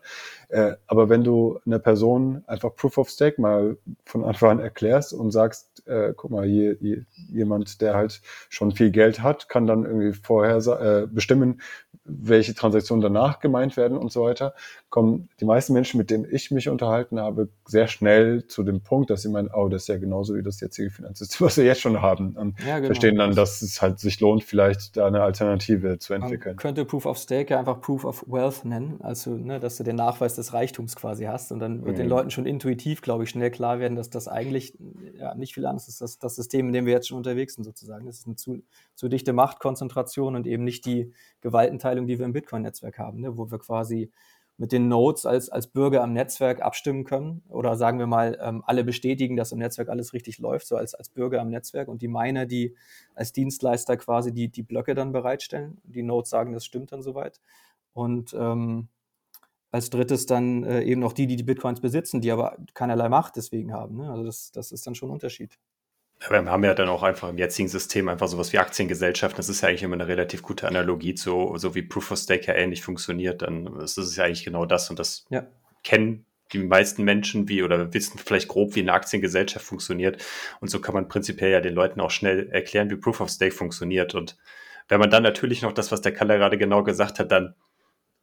Äh, aber wenn du einer Person einfach Proof of Stake mal von Anfang an erklärst und sagst, äh, guck mal, hier, hier, jemand, der halt schon viel Geld hat, kann dann irgendwie vorher äh, bestimmen, welche Transaktionen danach gemeint werden und so weiter, kommen die meisten Menschen, mit denen ich mich unterhalten habe, sehr schnell zu dem Punkt, dass sie meinen, oh, das ist ja genauso wie das jetzige Finanzsystem, [laughs] was wir jetzt schon haben. Und ja, genau. verstehen dann, dass es halt sich lohnt, vielleicht da eine Alternative zu entwickeln. Man könnte Proof of Stake ja einfach Proof of Wealth nennen, also ne, dass du den Nachweis des Reichtums quasi hast und dann wird mhm. den Leuten schon intuitiv, glaube ich, schnell klar werden, dass das eigentlich ja, nicht viel anderes ist, das, das System, in dem wir jetzt schon unterwegs sind sozusagen. Das ist eine zu, zu dichte Machtkonzentration und eben nicht die Gewaltenteilung, die wir im Bitcoin-Netzwerk haben, ne, wo wir quasi mit den Nodes als, als Bürger am Netzwerk abstimmen können oder sagen wir mal, ähm, alle bestätigen, dass im Netzwerk alles richtig läuft, so als, als Bürger am Netzwerk und die Miner, die als Dienstleister quasi die, die Blöcke dann bereitstellen. Die Nodes sagen, das stimmt dann soweit. Und ähm, als drittes dann äh, eben noch die, die die Bitcoins besitzen, die aber keinerlei Macht deswegen haben. Ne? Also das, das ist dann schon ein Unterschied. Wir haben ja dann auch einfach im jetzigen System einfach sowas wie Aktiengesellschaften. Das ist ja eigentlich immer eine relativ gute Analogie zu, so wie Proof of Stake ja ähnlich funktioniert. Dann ist es ja eigentlich genau das. Und das ja. kennen die meisten Menschen wie oder wissen vielleicht grob, wie eine Aktiengesellschaft funktioniert. Und so kann man prinzipiell ja den Leuten auch schnell erklären, wie Proof of Stake funktioniert. Und wenn man dann natürlich noch das, was der Kalle gerade genau gesagt hat, dann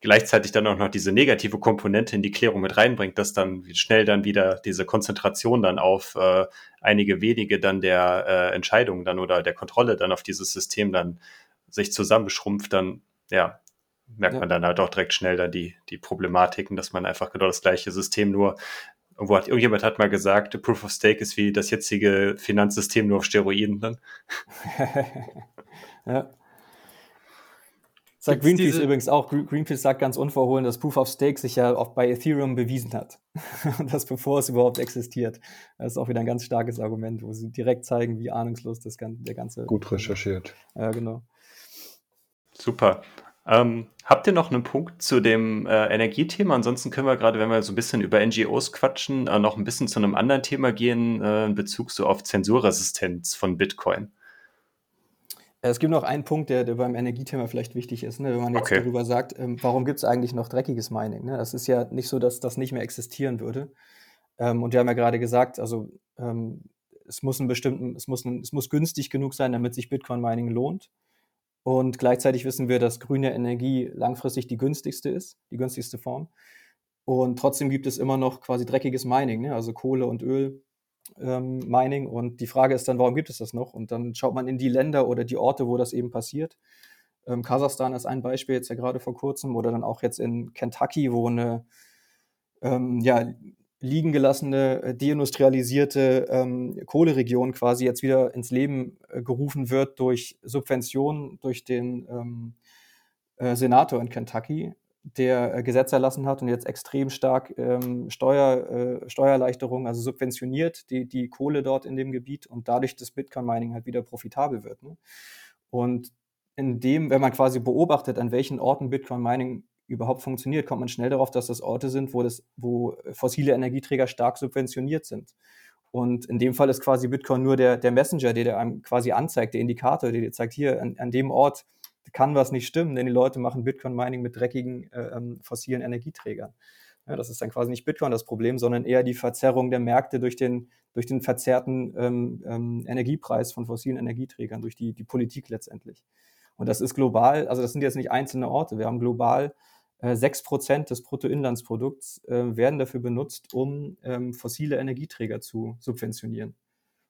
gleichzeitig dann auch noch diese negative Komponente in die Klärung mit reinbringt, dass dann schnell dann wieder diese Konzentration dann auf äh, einige wenige dann der äh, Entscheidungen dann oder der Kontrolle dann auf dieses System dann sich zusammenschrumpft, dann ja, merkt ja. man dann halt auch direkt schnell dann die, die Problematiken, dass man einfach genau das gleiche System nur Irgendwo hat irgendjemand hat mal gesagt, Proof of Stake ist wie das jetzige Finanzsystem nur auf Steroiden dann. [laughs] ja. Sagt Greenpeace diese... übrigens auch. Greenpeace sagt ganz unverhohlen, dass Proof of Stake sich ja auch bei Ethereum bewiesen hat. [laughs] Und das bevor es überhaupt existiert. Das ist auch wieder ein ganz starkes Argument, wo sie direkt zeigen, wie ahnungslos das ganze, der ganze. Gut recherchiert. Ja, genau. Super. Ähm, habt ihr noch einen Punkt zu dem äh, Energiethema? Ansonsten können wir gerade, wenn wir so ein bisschen über NGOs quatschen, äh, noch ein bisschen zu einem anderen Thema gehen, äh, in Bezug so auf Zensurresistenz von Bitcoin. Es gibt noch einen Punkt, der, der beim Energiethema vielleicht wichtig ist, ne? wenn man jetzt okay. darüber sagt, ähm, warum gibt es eigentlich noch dreckiges Mining? Ne? Das ist ja nicht so, dass das nicht mehr existieren würde. Ähm, und wir haben ja gerade gesagt, also ähm, es muss einen bestimmten, es muss, ein, es muss günstig genug sein, damit sich Bitcoin-Mining lohnt. Und gleichzeitig wissen wir, dass grüne Energie langfristig die günstigste ist, die günstigste Form. Und trotzdem gibt es immer noch quasi dreckiges Mining, ne? also Kohle und Öl ähm, Mining. Und die Frage ist dann, warum gibt es das noch? Und dann schaut man in die Länder oder die Orte, wo das eben passiert. Ähm, Kasachstan ist ein Beispiel jetzt ja gerade vor kurzem oder dann auch jetzt in Kentucky, wo eine ähm, ja, liegen gelassene, äh, deindustrialisierte ähm, Kohleregion quasi jetzt wieder ins Leben äh, gerufen wird durch Subventionen durch den ähm, äh, Senator in Kentucky, der äh, Gesetze erlassen hat und jetzt extrem stark ähm, Steuer, äh, Steuererleichterungen, also subventioniert die, die Kohle dort in dem Gebiet und dadurch das Bitcoin-Mining halt wieder profitabel wird. Ne? Und in dem, wenn man quasi beobachtet, an welchen Orten Bitcoin-Mining überhaupt funktioniert, kommt man schnell darauf, dass das Orte sind, wo, das, wo fossile Energieträger stark subventioniert sind. Und in dem Fall ist quasi Bitcoin nur der, der Messenger, der, der einem quasi anzeigt, der Indikator, der dir zeigt, hier an, an dem Ort kann was nicht stimmen, denn die Leute machen Bitcoin-Mining mit dreckigen äh, ähm, fossilen Energieträgern. Ja, das ist dann quasi nicht Bitcoin das Problem, sondern eher die Verzerrung der Märkte durch den, durch den verzerrten ähm, ähm, Energiepreis von fossilen Energieträgern, durch die, die Politik letztendlich. Und das ist global, also das sind jetzt nicht einzelne Orte. Wir haben global äh, sechs Prozent des Bruttoinlandsprodukts äh, werden dafür benutzt, um ähm, fossile Energieträger zu subventionieren.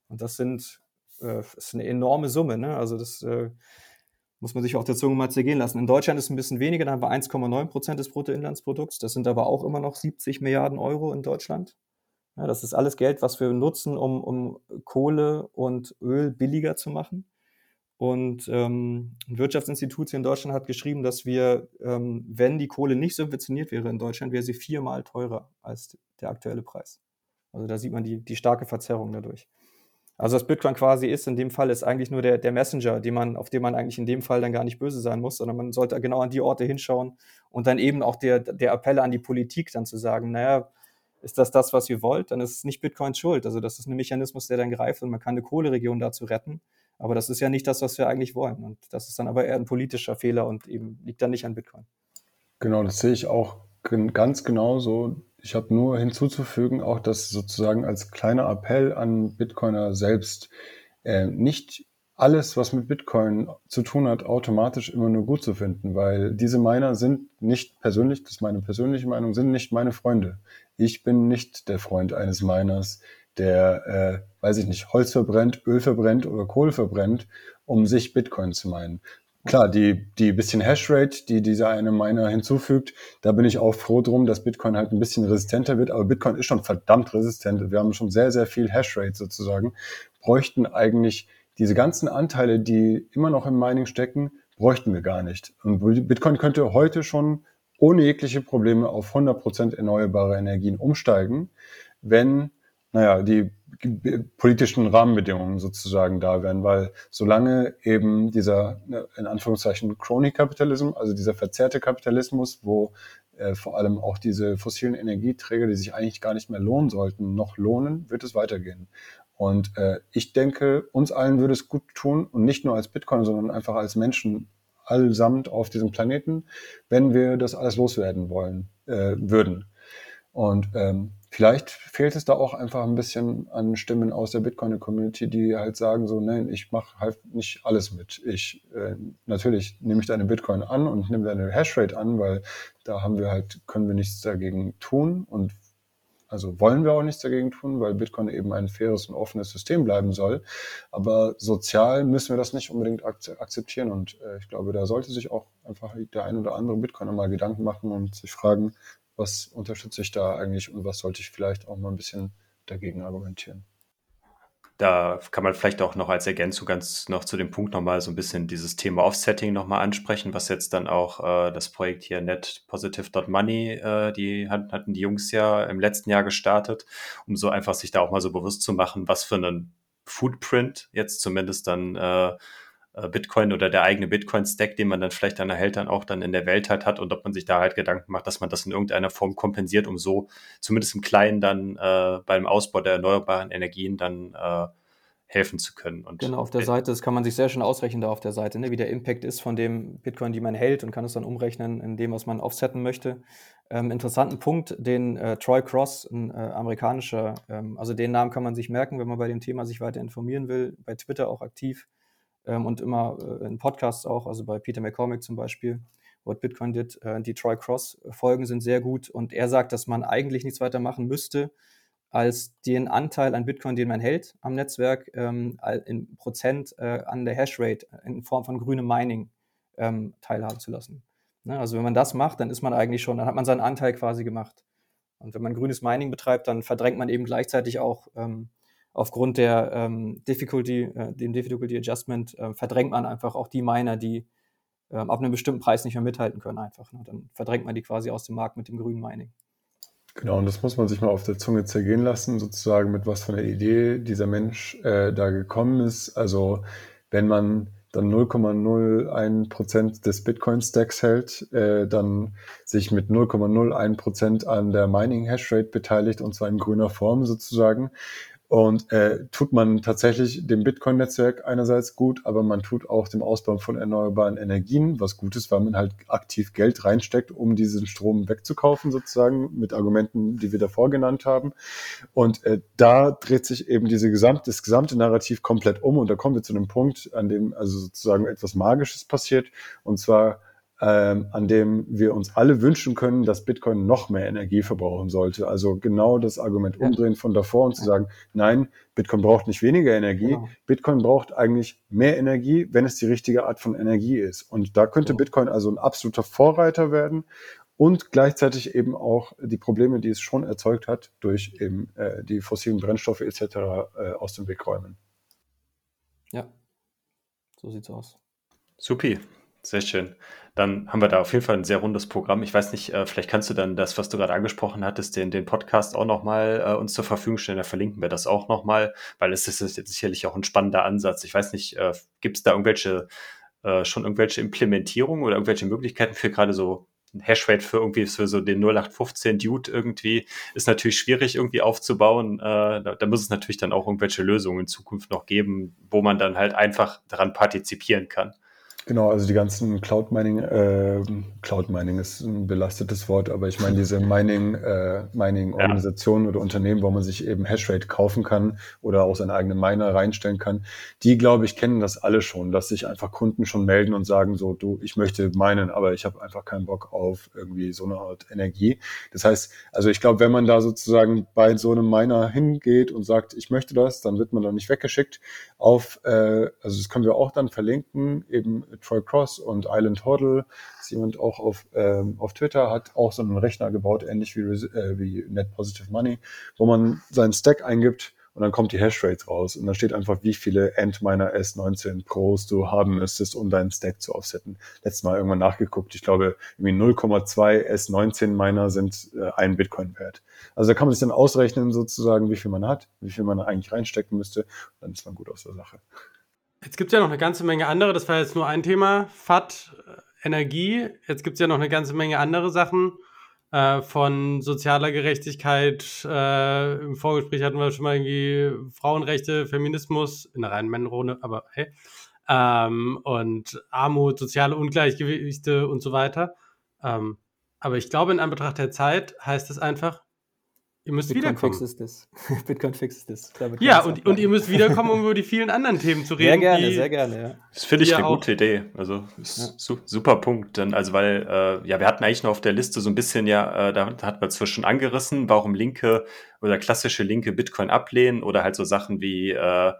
Und das sind äh, ist eine enorme Summe. Ne? Also das äh, muss man sich auf der Zunge mal zergehen lassen. In Deutschland ist es ein bisschen weniger, da haben wir 1,9 Prozent des Bruttoinlandsprodukts. Das sind aber auch immer noch 70 Milliarden Euro in Deutschland. Ja, das ist alles Geld, was wir nutzen, um, um Kohle und Öl billiger zu machen. Und ähm, ein Wirtschaftsinstitut hier in Deutschland hat geschrieben, dass wir, ähm, wenn die Kohle nicht subventioniert wäre in Deutschland, wäre sie viermal teurer als der aktuelle Preis. Also da sieht man die, die starke Verzerrung dadurch. Also was Bitcoin quasi ist, in dem Fall ist eigentlich nur der, der Messenger, den man, auf den man eigentlich in dem Fall dann gar nicht böse sein muss, sondern man sollte genau an die Orte hinschauen und dann eben auch der, der Appelle an die Politik dann zu sagen, naja, ist das das, was ihr wollt, dann ist es nicht Bitcoins Schuld. Also das ist ein Mechanismus, der dann greift und man kann eine Kohleregion dazu retten. Aber das ist ja nicht das, was wir eigentlich wollen. Und das ist dann aber eher ein politischer Fehler und eben liegt dann nicht an Bitcoin. Genau, das sehe ich auch ganz genauso. Ich habe nur hinzuzufügen, auch das sozusagen als kleiner Appell an Bitcoiner selbst, äh, nicht alles, was mit Bitcoin zu tun hat, automatisch immer nur gut zu finden, weil diese Miner sind nicht persönlich, das ist meine persönliche Meinung, sind nicht meine Freunde. Ich bin nicht der Freund eines Miners, der, äh, weiß ich nicht, Holz verbrennt, Öl verbrennt oder Kohle verbrennt, um sich Bitcoin zu meinen. Klar, die, die bisschen Hashrate, die dieser eine Miner hinzufügt, da bin ich auch froh drum, dass Bitcoin halt ein bisschen resistenter wird. Aber Bitcoin ist schon verdammt resistent. Wir haben schon sehr, sehr viel Hashrate sozusagen. Bräuchten eigentlich diese ganzen Anteile, die immer noch im Mining stecken, bräuchten wir gar nicht. Und Bitcoin könnte heute schon ohne jegliche Probleme auf 100% erneuerbare Energien umsteigen, wenn naja, die politischen Rahmenbedingungen sozusagen da wären, weil solange eben dieser, ne, in Anführungszeichen, Crony Capitalism, also dieser verzerrte Kapitalismus, wo äh, vor allem auch diese fossilen Energieträger, die sich eigentlich gar nicht mehr lohnen sollten, noch lohnen, wird es weitergehen. Und äh, ich denke, uns allen würde es gut tun, und nicht nur als Bitcoin, sondern einfach als Menschen allsamt auf diesem Planeten, wenn wir das alles loswerden wollen, äh, würden. Und ähm, Vielleicht fehlt es da auch einfach ein bisschen an Stimmen aus der Bitcoin-Community, die halt sagen so, nein, ich mache halt nicht alles mit. Ich äh, natürlich nehme ich deine Bitcoin an und nehme deine Hashrate an, weil da haben wir halt können wir nichts dagegen tun und also wollen wir auch nichts dagegen tun, weil Bitcoin eben ein faires und offenes System bleiben soll. Aber sozial müssen wir das nicht unbedingt akzeptieren. Und äh, ich glaube, da sollte sich auch einfach der ein oder andere Bitcoiner mal Gedanken machen und sich fragen, was unterstütze ich da eigentlich und was sollte ich vielleicht auch mal ein bisschen dagegen argumentieren. Da kann man vielleicht auch noch als Ergänzung ganz noch zu dem Punkt nochmal so ein bisschen dieses Thema Offsetting nochmal ansprechen, was jetzt dann auch äh, das Projekt hier netpositive.money, äh, die hatten die Jungs ja im letzten Jahr gestartet, um so einfach sich da auch mal so bewusst zu machen, was für einen Footprint jetzt zumindest dann äh, Bitcoin oder der eigene Bitcoin-Stack, den man dann vielleicht dann erhält, dann auch dann in der Welt halt hat und ob man sich da halt Gedanken macht, dass man das in irgendeiner Form kompensiert, um so zumindest im Kleinen dann äh, beim Ausbau der erneuerbaren Energien dann äh, helfen zu können. Und genau, auf der Seite, das kann man sich sehr schön ausrechnen da auf der Seite, ne, wie der Impact ist von dem Bitcoin, die man hält und kann es dann umrechnen in dem, was man offsetten möchte. Ähm, interessanten Punkt, den äh, Troy Cross, ein äh, amerikanischer, ähm, also den Namen kann man sich merken, wenn man bei dem Thema sich weiter informieren will, bei Twitter auch aktiv ähm, und immer äh, in Podcasts auch, also bei Peter McCormick zum Beispiel, What Bitcoin did, äh, die Troy Cross-Folgen sind sehr gut und er sagt, dass man eigentlich nichts weiter machen müsste, als den Anteil an Bitcoin, den man hält am Netzwerk, ähm, in Prozent äh, an der Hashrate in Form von grünem Mining ähm, teilhaben zu lassen. Ne? Also wenn man das macht, dann ist man eigentlich schon, dann hat man seinen Anteil quasi gemacht. Und wenn man grünes Mining betreibt, dann verdrängt man eben gleichzeitig auch ähm, aufgrund der ähm, Difficulty, äh, dem Difficulty Adjustment, äh, verdrängt man einfach auch die Miner, die ähm, ab einem bestimmten Preis nicht mehr mithalten können einfach. Ne? Dann verdrängt man die quasi aus dem Markt mit dem grünen Mining. Genau, und das muss man sich mal auf der Zunge zergehen lassen, sozusagen mit was von der Idee dieser Mensch äh, da gekommen ist. Also wenn man dann 0,01 Prozent des Bitcoin-Stacks hält, äh, dann sich mit 0,01 Prozent an der Mining-Hashrate beteiligt, und zwar in grüner Form sozusagen, und äh, tut man tatsächlich dem Bitcoin-Netzwerk einerseits gut, aber man tut auch dem Ausbau von erneuerbaren Energien, was gut ist, weil man halt aktiv Geld reinsteckt, um diesen Strom wegzukaufen, sozusagen, mit Argumenten, die wir davor genannt haben. Und äh, da dreht sich eben diese gesamte, das gesamte Narrativ komplett um. Und da kommen wir zu einem Punkt, an dem also sozusagen etwas Magisches passiert. Und zwar ähm, an dem wir uns alle wünschen können, dass Bitcoin noch mehr Energie verbrauchen sollte. Also genau das Argument umdrehen von davor und zu sagen, nein, Bitcoin braucht nicht weniger Energie. Genau. Bitcoin braucht eigentlich mehr Energie, wenn es die richtige Art von Energie ist. Und da könnte Bitcoin also ein absoluter Vorreiter werden und gleichzeitig eben auch die Probleme, die es schon erzeugt hat, durch eben äh, die fossilen Brennstoffe etc. Äh, aus dem Weg räumen. Ja, so sieht's aus. Supi. Sehr schön. Dann haben wir da auf jeden Fall ein sehr rundes Programm. Ich weiß nicht, äh, vielleicht kannst du dann das, was du gerade angesprochen hattest, den, den Podcast auch nochmal äh, uns zur Verfügung stellen. Da verlinken wir das auch nochmal, weil es ist jetzt sicherlich auch ein spannender Ansatz. Ich weiß nicht, äh, gibt es da irgendwelche, äh, schon irgendwelche Implementierungen oder irgendwelche Möglichkeiten für gerade so ein Hashrate für irgendwie für so den 0815 Dude irgendwie ist natürlich schwierig irgendwie aufzubauen. Da, da muss es natürlich dann auch irgendwelche Lösungen in Zukunft noch geben, wo man dann halt einfach daran partizipieren kann. Genau, also die ganzen Cloud Mining, äh, Cloud Mining ist ein belastetes Wort, aber ich meine diese Mining, äh, Mining Organisationen ja. oder Unternehmen, wo man sich eben Hashrate kaufen kann oder auch seine eigene Miner reinstellen kann, die glaube ich kennen das alle schon, dass sich einfach Kunden schon melden und sagen so, du, ich möchte meinen, aber ich habe einfach keinen Bock auf irgendwie so eine Art Energie. Das heißt, also ich glaube, wenn man da sozusagen bei so einem Miner hingeht und sagt, ich möchte das, dann wird man da nicht weggeschickt auf, äh, also das können wir auch dann verlinken, eben Troy Cross und Island Hoddle. Ist jemand auch auf, ähm, auf Twitter, hat auch so einen Rechner gebaut, ähnlich wie, äh, wie Net Positive Money, wo man seinen Stack eingibt und dann kommt die Hashrate raus und dann steht einfach, wie viele Antminer S19 Pros du haben müsstest, um deinen Stack zu offsetten. Letztes Mal irgendwann nachgeguckt, ich glaube, irgendwie 0,2 S19 Miner sind äh, ein Bitcoin wert. Also da kann man sich dann ausrechnen sozusagen, wie viel man hat, wie viel man eigentlich reinstecken müsste, dann ist man gut aus der Sache. Jetzt gibt es ja noch eine ganze Menge andere, das war jetzt nur ein Thema, FAT, äh, Energie. Jetzt gibt es ja noch eine ganze Menge andere Sachen äh, von sozialer Gerechtigkeit. Äh, Im Vorgespräch hatten wir schon mal irgendwie Frauenrechte, Feminismus, in der reinen Männerrunde, aber hey. Ähm, und Armut, soziale Ungleichgewichte und so weiter. Ähm, aber ich glaube, in Anbetracht der Zeit heißt es einfach, Ihr müsst Bitcoin wiederkommen. Fixes [laughs] das. Bitcoin fixes das. Ja, und, und ihr müsst wiederkommen, um über die vielen anderen Themen zu reden. Sehr gerne, sehr gerne, ja. Das finde ich eine gute Idee. Also, ist ja. super Punkt. Denn, also, weil, äh, ja, wir hatten eigentlich noch auf der Liste so ein bisschen, ja, äh, da hat man zwar schon angerissen, warum linke oder klassische linke Bitcoin ablehnen oder halt so Sachen wie, äh,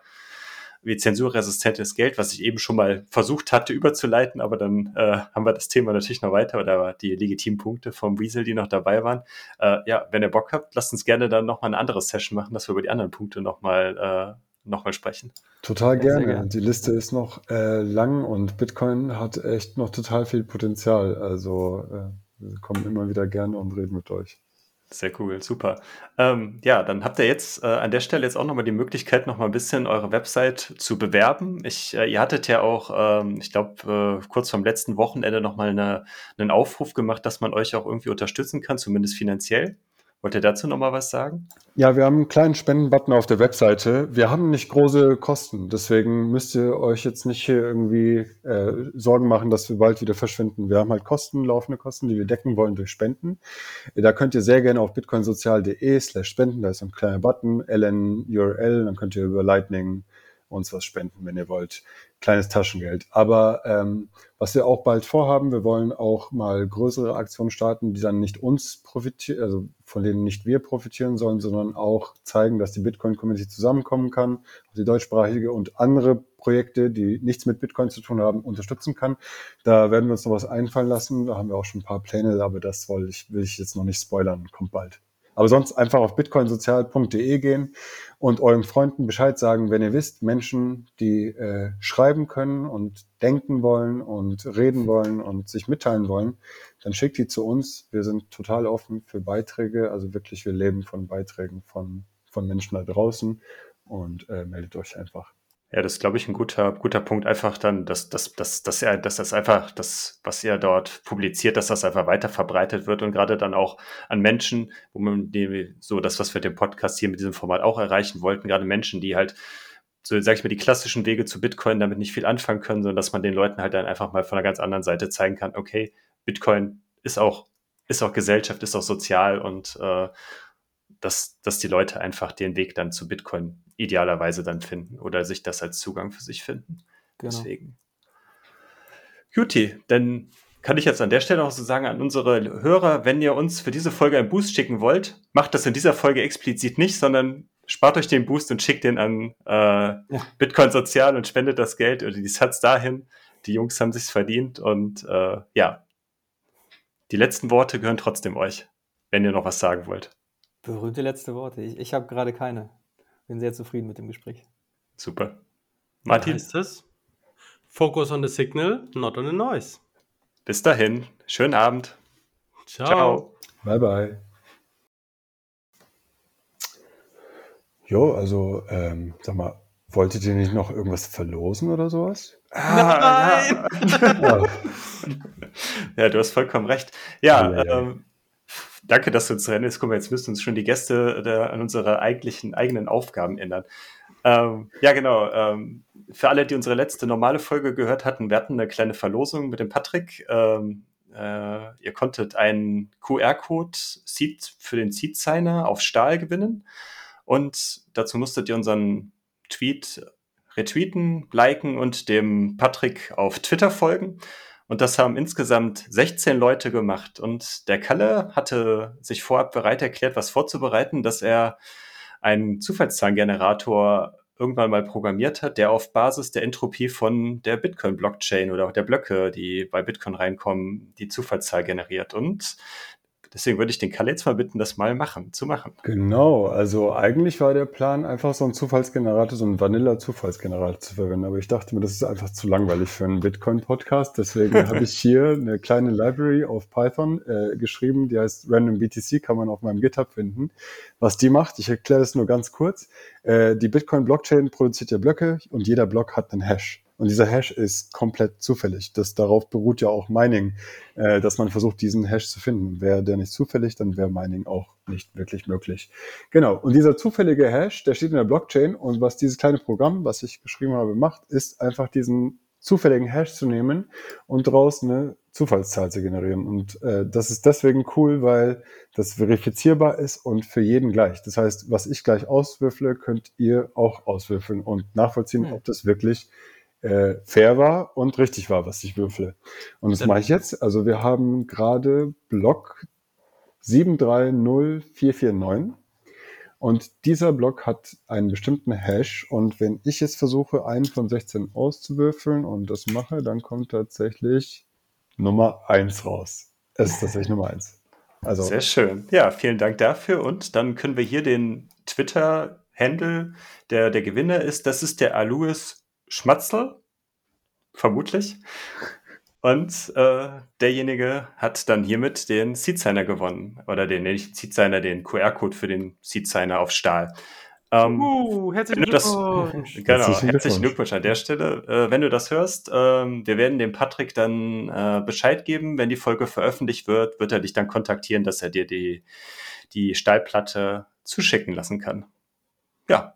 wie zensurresistentes Geld, was ich eben schon mal versucht hatte überzuleiten, aber dann äh, haben wir das Thema natürlich noch weiter oder die legitimen Punkte vom Weasel, die noch dabei waren. Äh, ja, wenn ihr Bock habt, lasst uns gerne dann nochmal eine andere Session machen, dass wir über die anderen Punkte nochmal äh, noch sprechen. Total gerne. gerne. Die Liste ist noch äh, lang und Bitcoin hat echt noch total viel Potenzial. Also äh, wir kommen immer wieder gerne und reden mit euch. Sehr cool, super. Ähm, ja, dann habt ihr jetzt äh, an der Stelle jetzt auch nochmal die Möglichkeit, nochmal ein bisschen eure Website zu bewerben. Ich, äh, ihr hattet ja auch, ähm, ich glaube, äh, kurz vom letzten Wochenende nochmal eine, einen Aufruf gemacht, dass man euch auch irgendwie unterstützen kann, zumindest finanziell. Wollt ihr dazu nochmal was sagen? Ja, wir haben einen kleinen Spendenbutton auf der Webseite. Wir haben nicht große Kosten, deswegen müsst ihr euch jetzt nicht hier irgendwie äh, Sorgen machen, dass wir bald wieder verschwinden. Wir haben halt Kosten, laufende Kosten, die wir decken wollen durch Spenden. Da könnt ihr sehr gerne auf bitcoinsozial.de slash spenden, da ist ein kleiner Button, LN URL, dann könnt ihr über Lightning uns was spenden, wenn ihr wollt. Kleines Taschengeld. Aber ähm, was wir auch bald vorhaben, wir wollen auch mal größere Aktionen starten, die dann nicht uns profitieren, also von denen nicht wir profitieren sollen, sondern auch zeigen, dass die Bitcoin-Community zusammenkommen kann, die deutschsprachige und andere Projekte, die nichts mit Bitcoin zu tun haben, unterstützen kann. Da werden wir uns noch was einfallen lassen. Da haben wir auch schon ein paar Pläne, aber das ich, will ich jetzt noch nicht spoilern. Kommt bald. Aber sonst einfach auf bitcoinsozial.de gehen und euren Freunden Bescheid sagen, wenn ihr wisst, Menschen, die äh, schreiben können und denken wollen und reden wollen und sich mitteilen wollen, dann schickt die zu uns. Wir sind total offen für Beiträge. Also wirklich, wir leben von Beiträgen von, von Menschen da draußen und äh, meldet euch einfach. Ja, das ist, glaube ich, ein guter, guter Punkt. Einfach dann, dass, dass, dass, dass, er, dass das einfach, das, was ihr dort publiziert, dass das einfach weiter verbreitet wird und gerade dann auch an Menschen, wo man die, so das, was wir dem Podcast hier mit diesem Format auch erreichen wollten, gerade Menschen, die halt so, sag ich mal, die klassischen Wege zu Bitcoin damit nicht viel anfangen können, sondern dass man den Leuten halt dann einfach mal von einer ganz anderen Seite zeigen kann, okay, Bitcoin ist auch, ist auch Gesellschaft, ist auch sozial und äh, dass, dass die Leute einfach den Weg dann zu Bitcoin idealerweise dann finden oder sich das als Zugang für sich finden. Genau. Deswegen. Juti, dann kann ich jetzt an der Stelle auch so sagen an unsere Hörer, wenn ihr uns für diese Folge einen Boost schicken wollt, macht das in dieser Folge explizit nicht, sondern spart euch den Boost und schickt den an äh, ja. Bitcoin Sozial und spendet das Geld oder die Sats dahin. Die Jungs haben sich's verdient und äh, ja, die letzten Worte gehören trotzdem euch, wenn ihr noch was sagen wollt. Berühmte letzte Worte. Ich, ich habe gerade keine. Bin sehr zufrieden mit dem Gespräch. Super. Martin? Heißt es? Focus on the signal, not on the noise. Bis dahin. Schönen Abend. Ciao. Ciao. Bye, bye. Jo, also, ähm, sag mal, wolltet ihr nicht noch irgendwas verlosen oder sowas? Ah, Nein! Ja. [laughs] ja. du hast vollkommen recht. Ja, ja, ja. Ähm, danke, dass du uns rennen. Jetzt, guck mal, jetzt müssen uns schon die Gäste der, an unsere eigentlichen eigenen Aufgaben ändern. Ähm, ja, genau. Ähm, für alle, die unsere letzte normale Folge gehört hatten, wir hatten eine kleine Verlosung mit dem Patrick. Ähm, äh, ihr konntet einen QR-Code für den Seed-Signer auf Stahl gewinnen. Und dazu musstet ihr unseren Tweet retweeten, liken und dem Patrick auf Twitter folgen. Und das haben insgesamt 16 Leute gemacht. Und der Kalle hatte sich vorab bereit erklärt, was vorzubereiten, dass er einen Zufallszahlengenerator irgendwann mal programmiert hat, der auf Basis der Entropie von der Bitcoin-Blockchain oder auch der Blöcke, die bei Bitcoin reinkommen, die Zufallszahl generiert. Und Deswegen würde ich den Kalle jetzt mal bitten, das mal machen, zu machen. Genau, also eigentlich war der Plan, einfach so einen Zufallsgenerator, so einen Vanilla-Zufallsgenerator zu verwenden. Aber ich dachte mir, das ist einfach zu langweilig für einen Bitcoin-Podcast. Deswegen [laughs] habe ich hier eine kleine Library auf Python äh, geschrieben, die heißt Random BTC, kann man auf meinem GitHub finden. Was die macht, ich erkläre das nur ganz kurz. Äh, die Bitcoin-Blockchain produziert ja Blöcke und jeder Block hat einen Hash. Und dieser Hash ist komplett zufällig. Das darauf beruht ja auch Mining, äh, dass man versucht, diesen Hash zu finden. Wäre der nicht zufällig, dann wäre Mining auch nicht wirklich möglich. Genau. Und dieser zufällige Hash, der steht in der Blockchain. Und was dieses kleine Programm, was ich geschrieben habe, macht, ist einfach diesen zufälligen Hash zu nehmen und daraus eine Zufallszahl zu generieren. Und äh, das ist deswegen cool, weil das verifizierbar ist und für jeden gleich. Das heißt, was ich gleich auswürfle, könnt ihr auch auswürfeln und nachvollziehen, hm. ob das wirklich äh, fair war und richtig war, was ich würfle. Und das mache ich jetzt. Also wir haben gerade Block 730449 und dieser Block hat einen bestimmten Hash und wenn ich jetzt versuche, einen von 16 auszuwürfeln und das mache, dann kommt tatsächlich Nummer 1 raus. Es ist tatsächlich Nummer 1. Also, Sehr schön. Ja, vielen Dank dafür und dann können wir hier den Twitter-Handle der, der Gewinner ist, das ist der Alois Schmatzel, vermutlich. Und äh, derjenige hat dann hiermit den Seedsigner gewonnen. Oder den, nicht Seedsigner, den QR-Code für den Seedsigner auf Stahl. Ähm, uh, herzlichen Glückwunsch. [laughs] genau, herzlichen, herzlichen Glückwunsch an der Stelle. Äh, wenn du das hörst, ähm, wir werden dem Patrick dann äh, Bescheid geben. Wenn die Folge veröffentlicht wird, wird er dich dann kontaktieren, dass er dir die, die Steilplatte zuschicken lassen kann. Ja,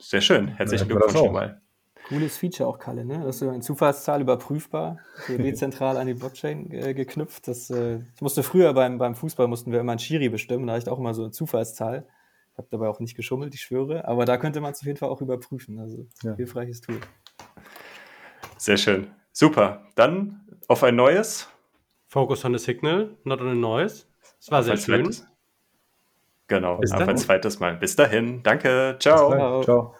sehr schön. Herzlichen Glückwunsch schon mal. Cooles Feature auch, Kalle, ne? Das ist so eine Zufallszahl überprüfbar, so [laughs] dezentral an die Blockchain äh, geknüpft. Das, äh, ich musste früher beim, beim Fußball mussten wir immer einen Schiri bestimmen, da hatte ich auch immer so eine Zufallszahl. Ich habe dabei auch nicht geschummelt, ich schwöre. Aber da könnte man es auf jeden Fall auch überprüfen. Also ja. hilfreiches Tool. Sehr schön. Super. Dann auf ein neues. Focus on the signal, not on the noise. Das war auf sehr schön. Zweites. Genau, Bis auf ein zweites Mal. Bis dahin. Danke. Ciao. Ciao.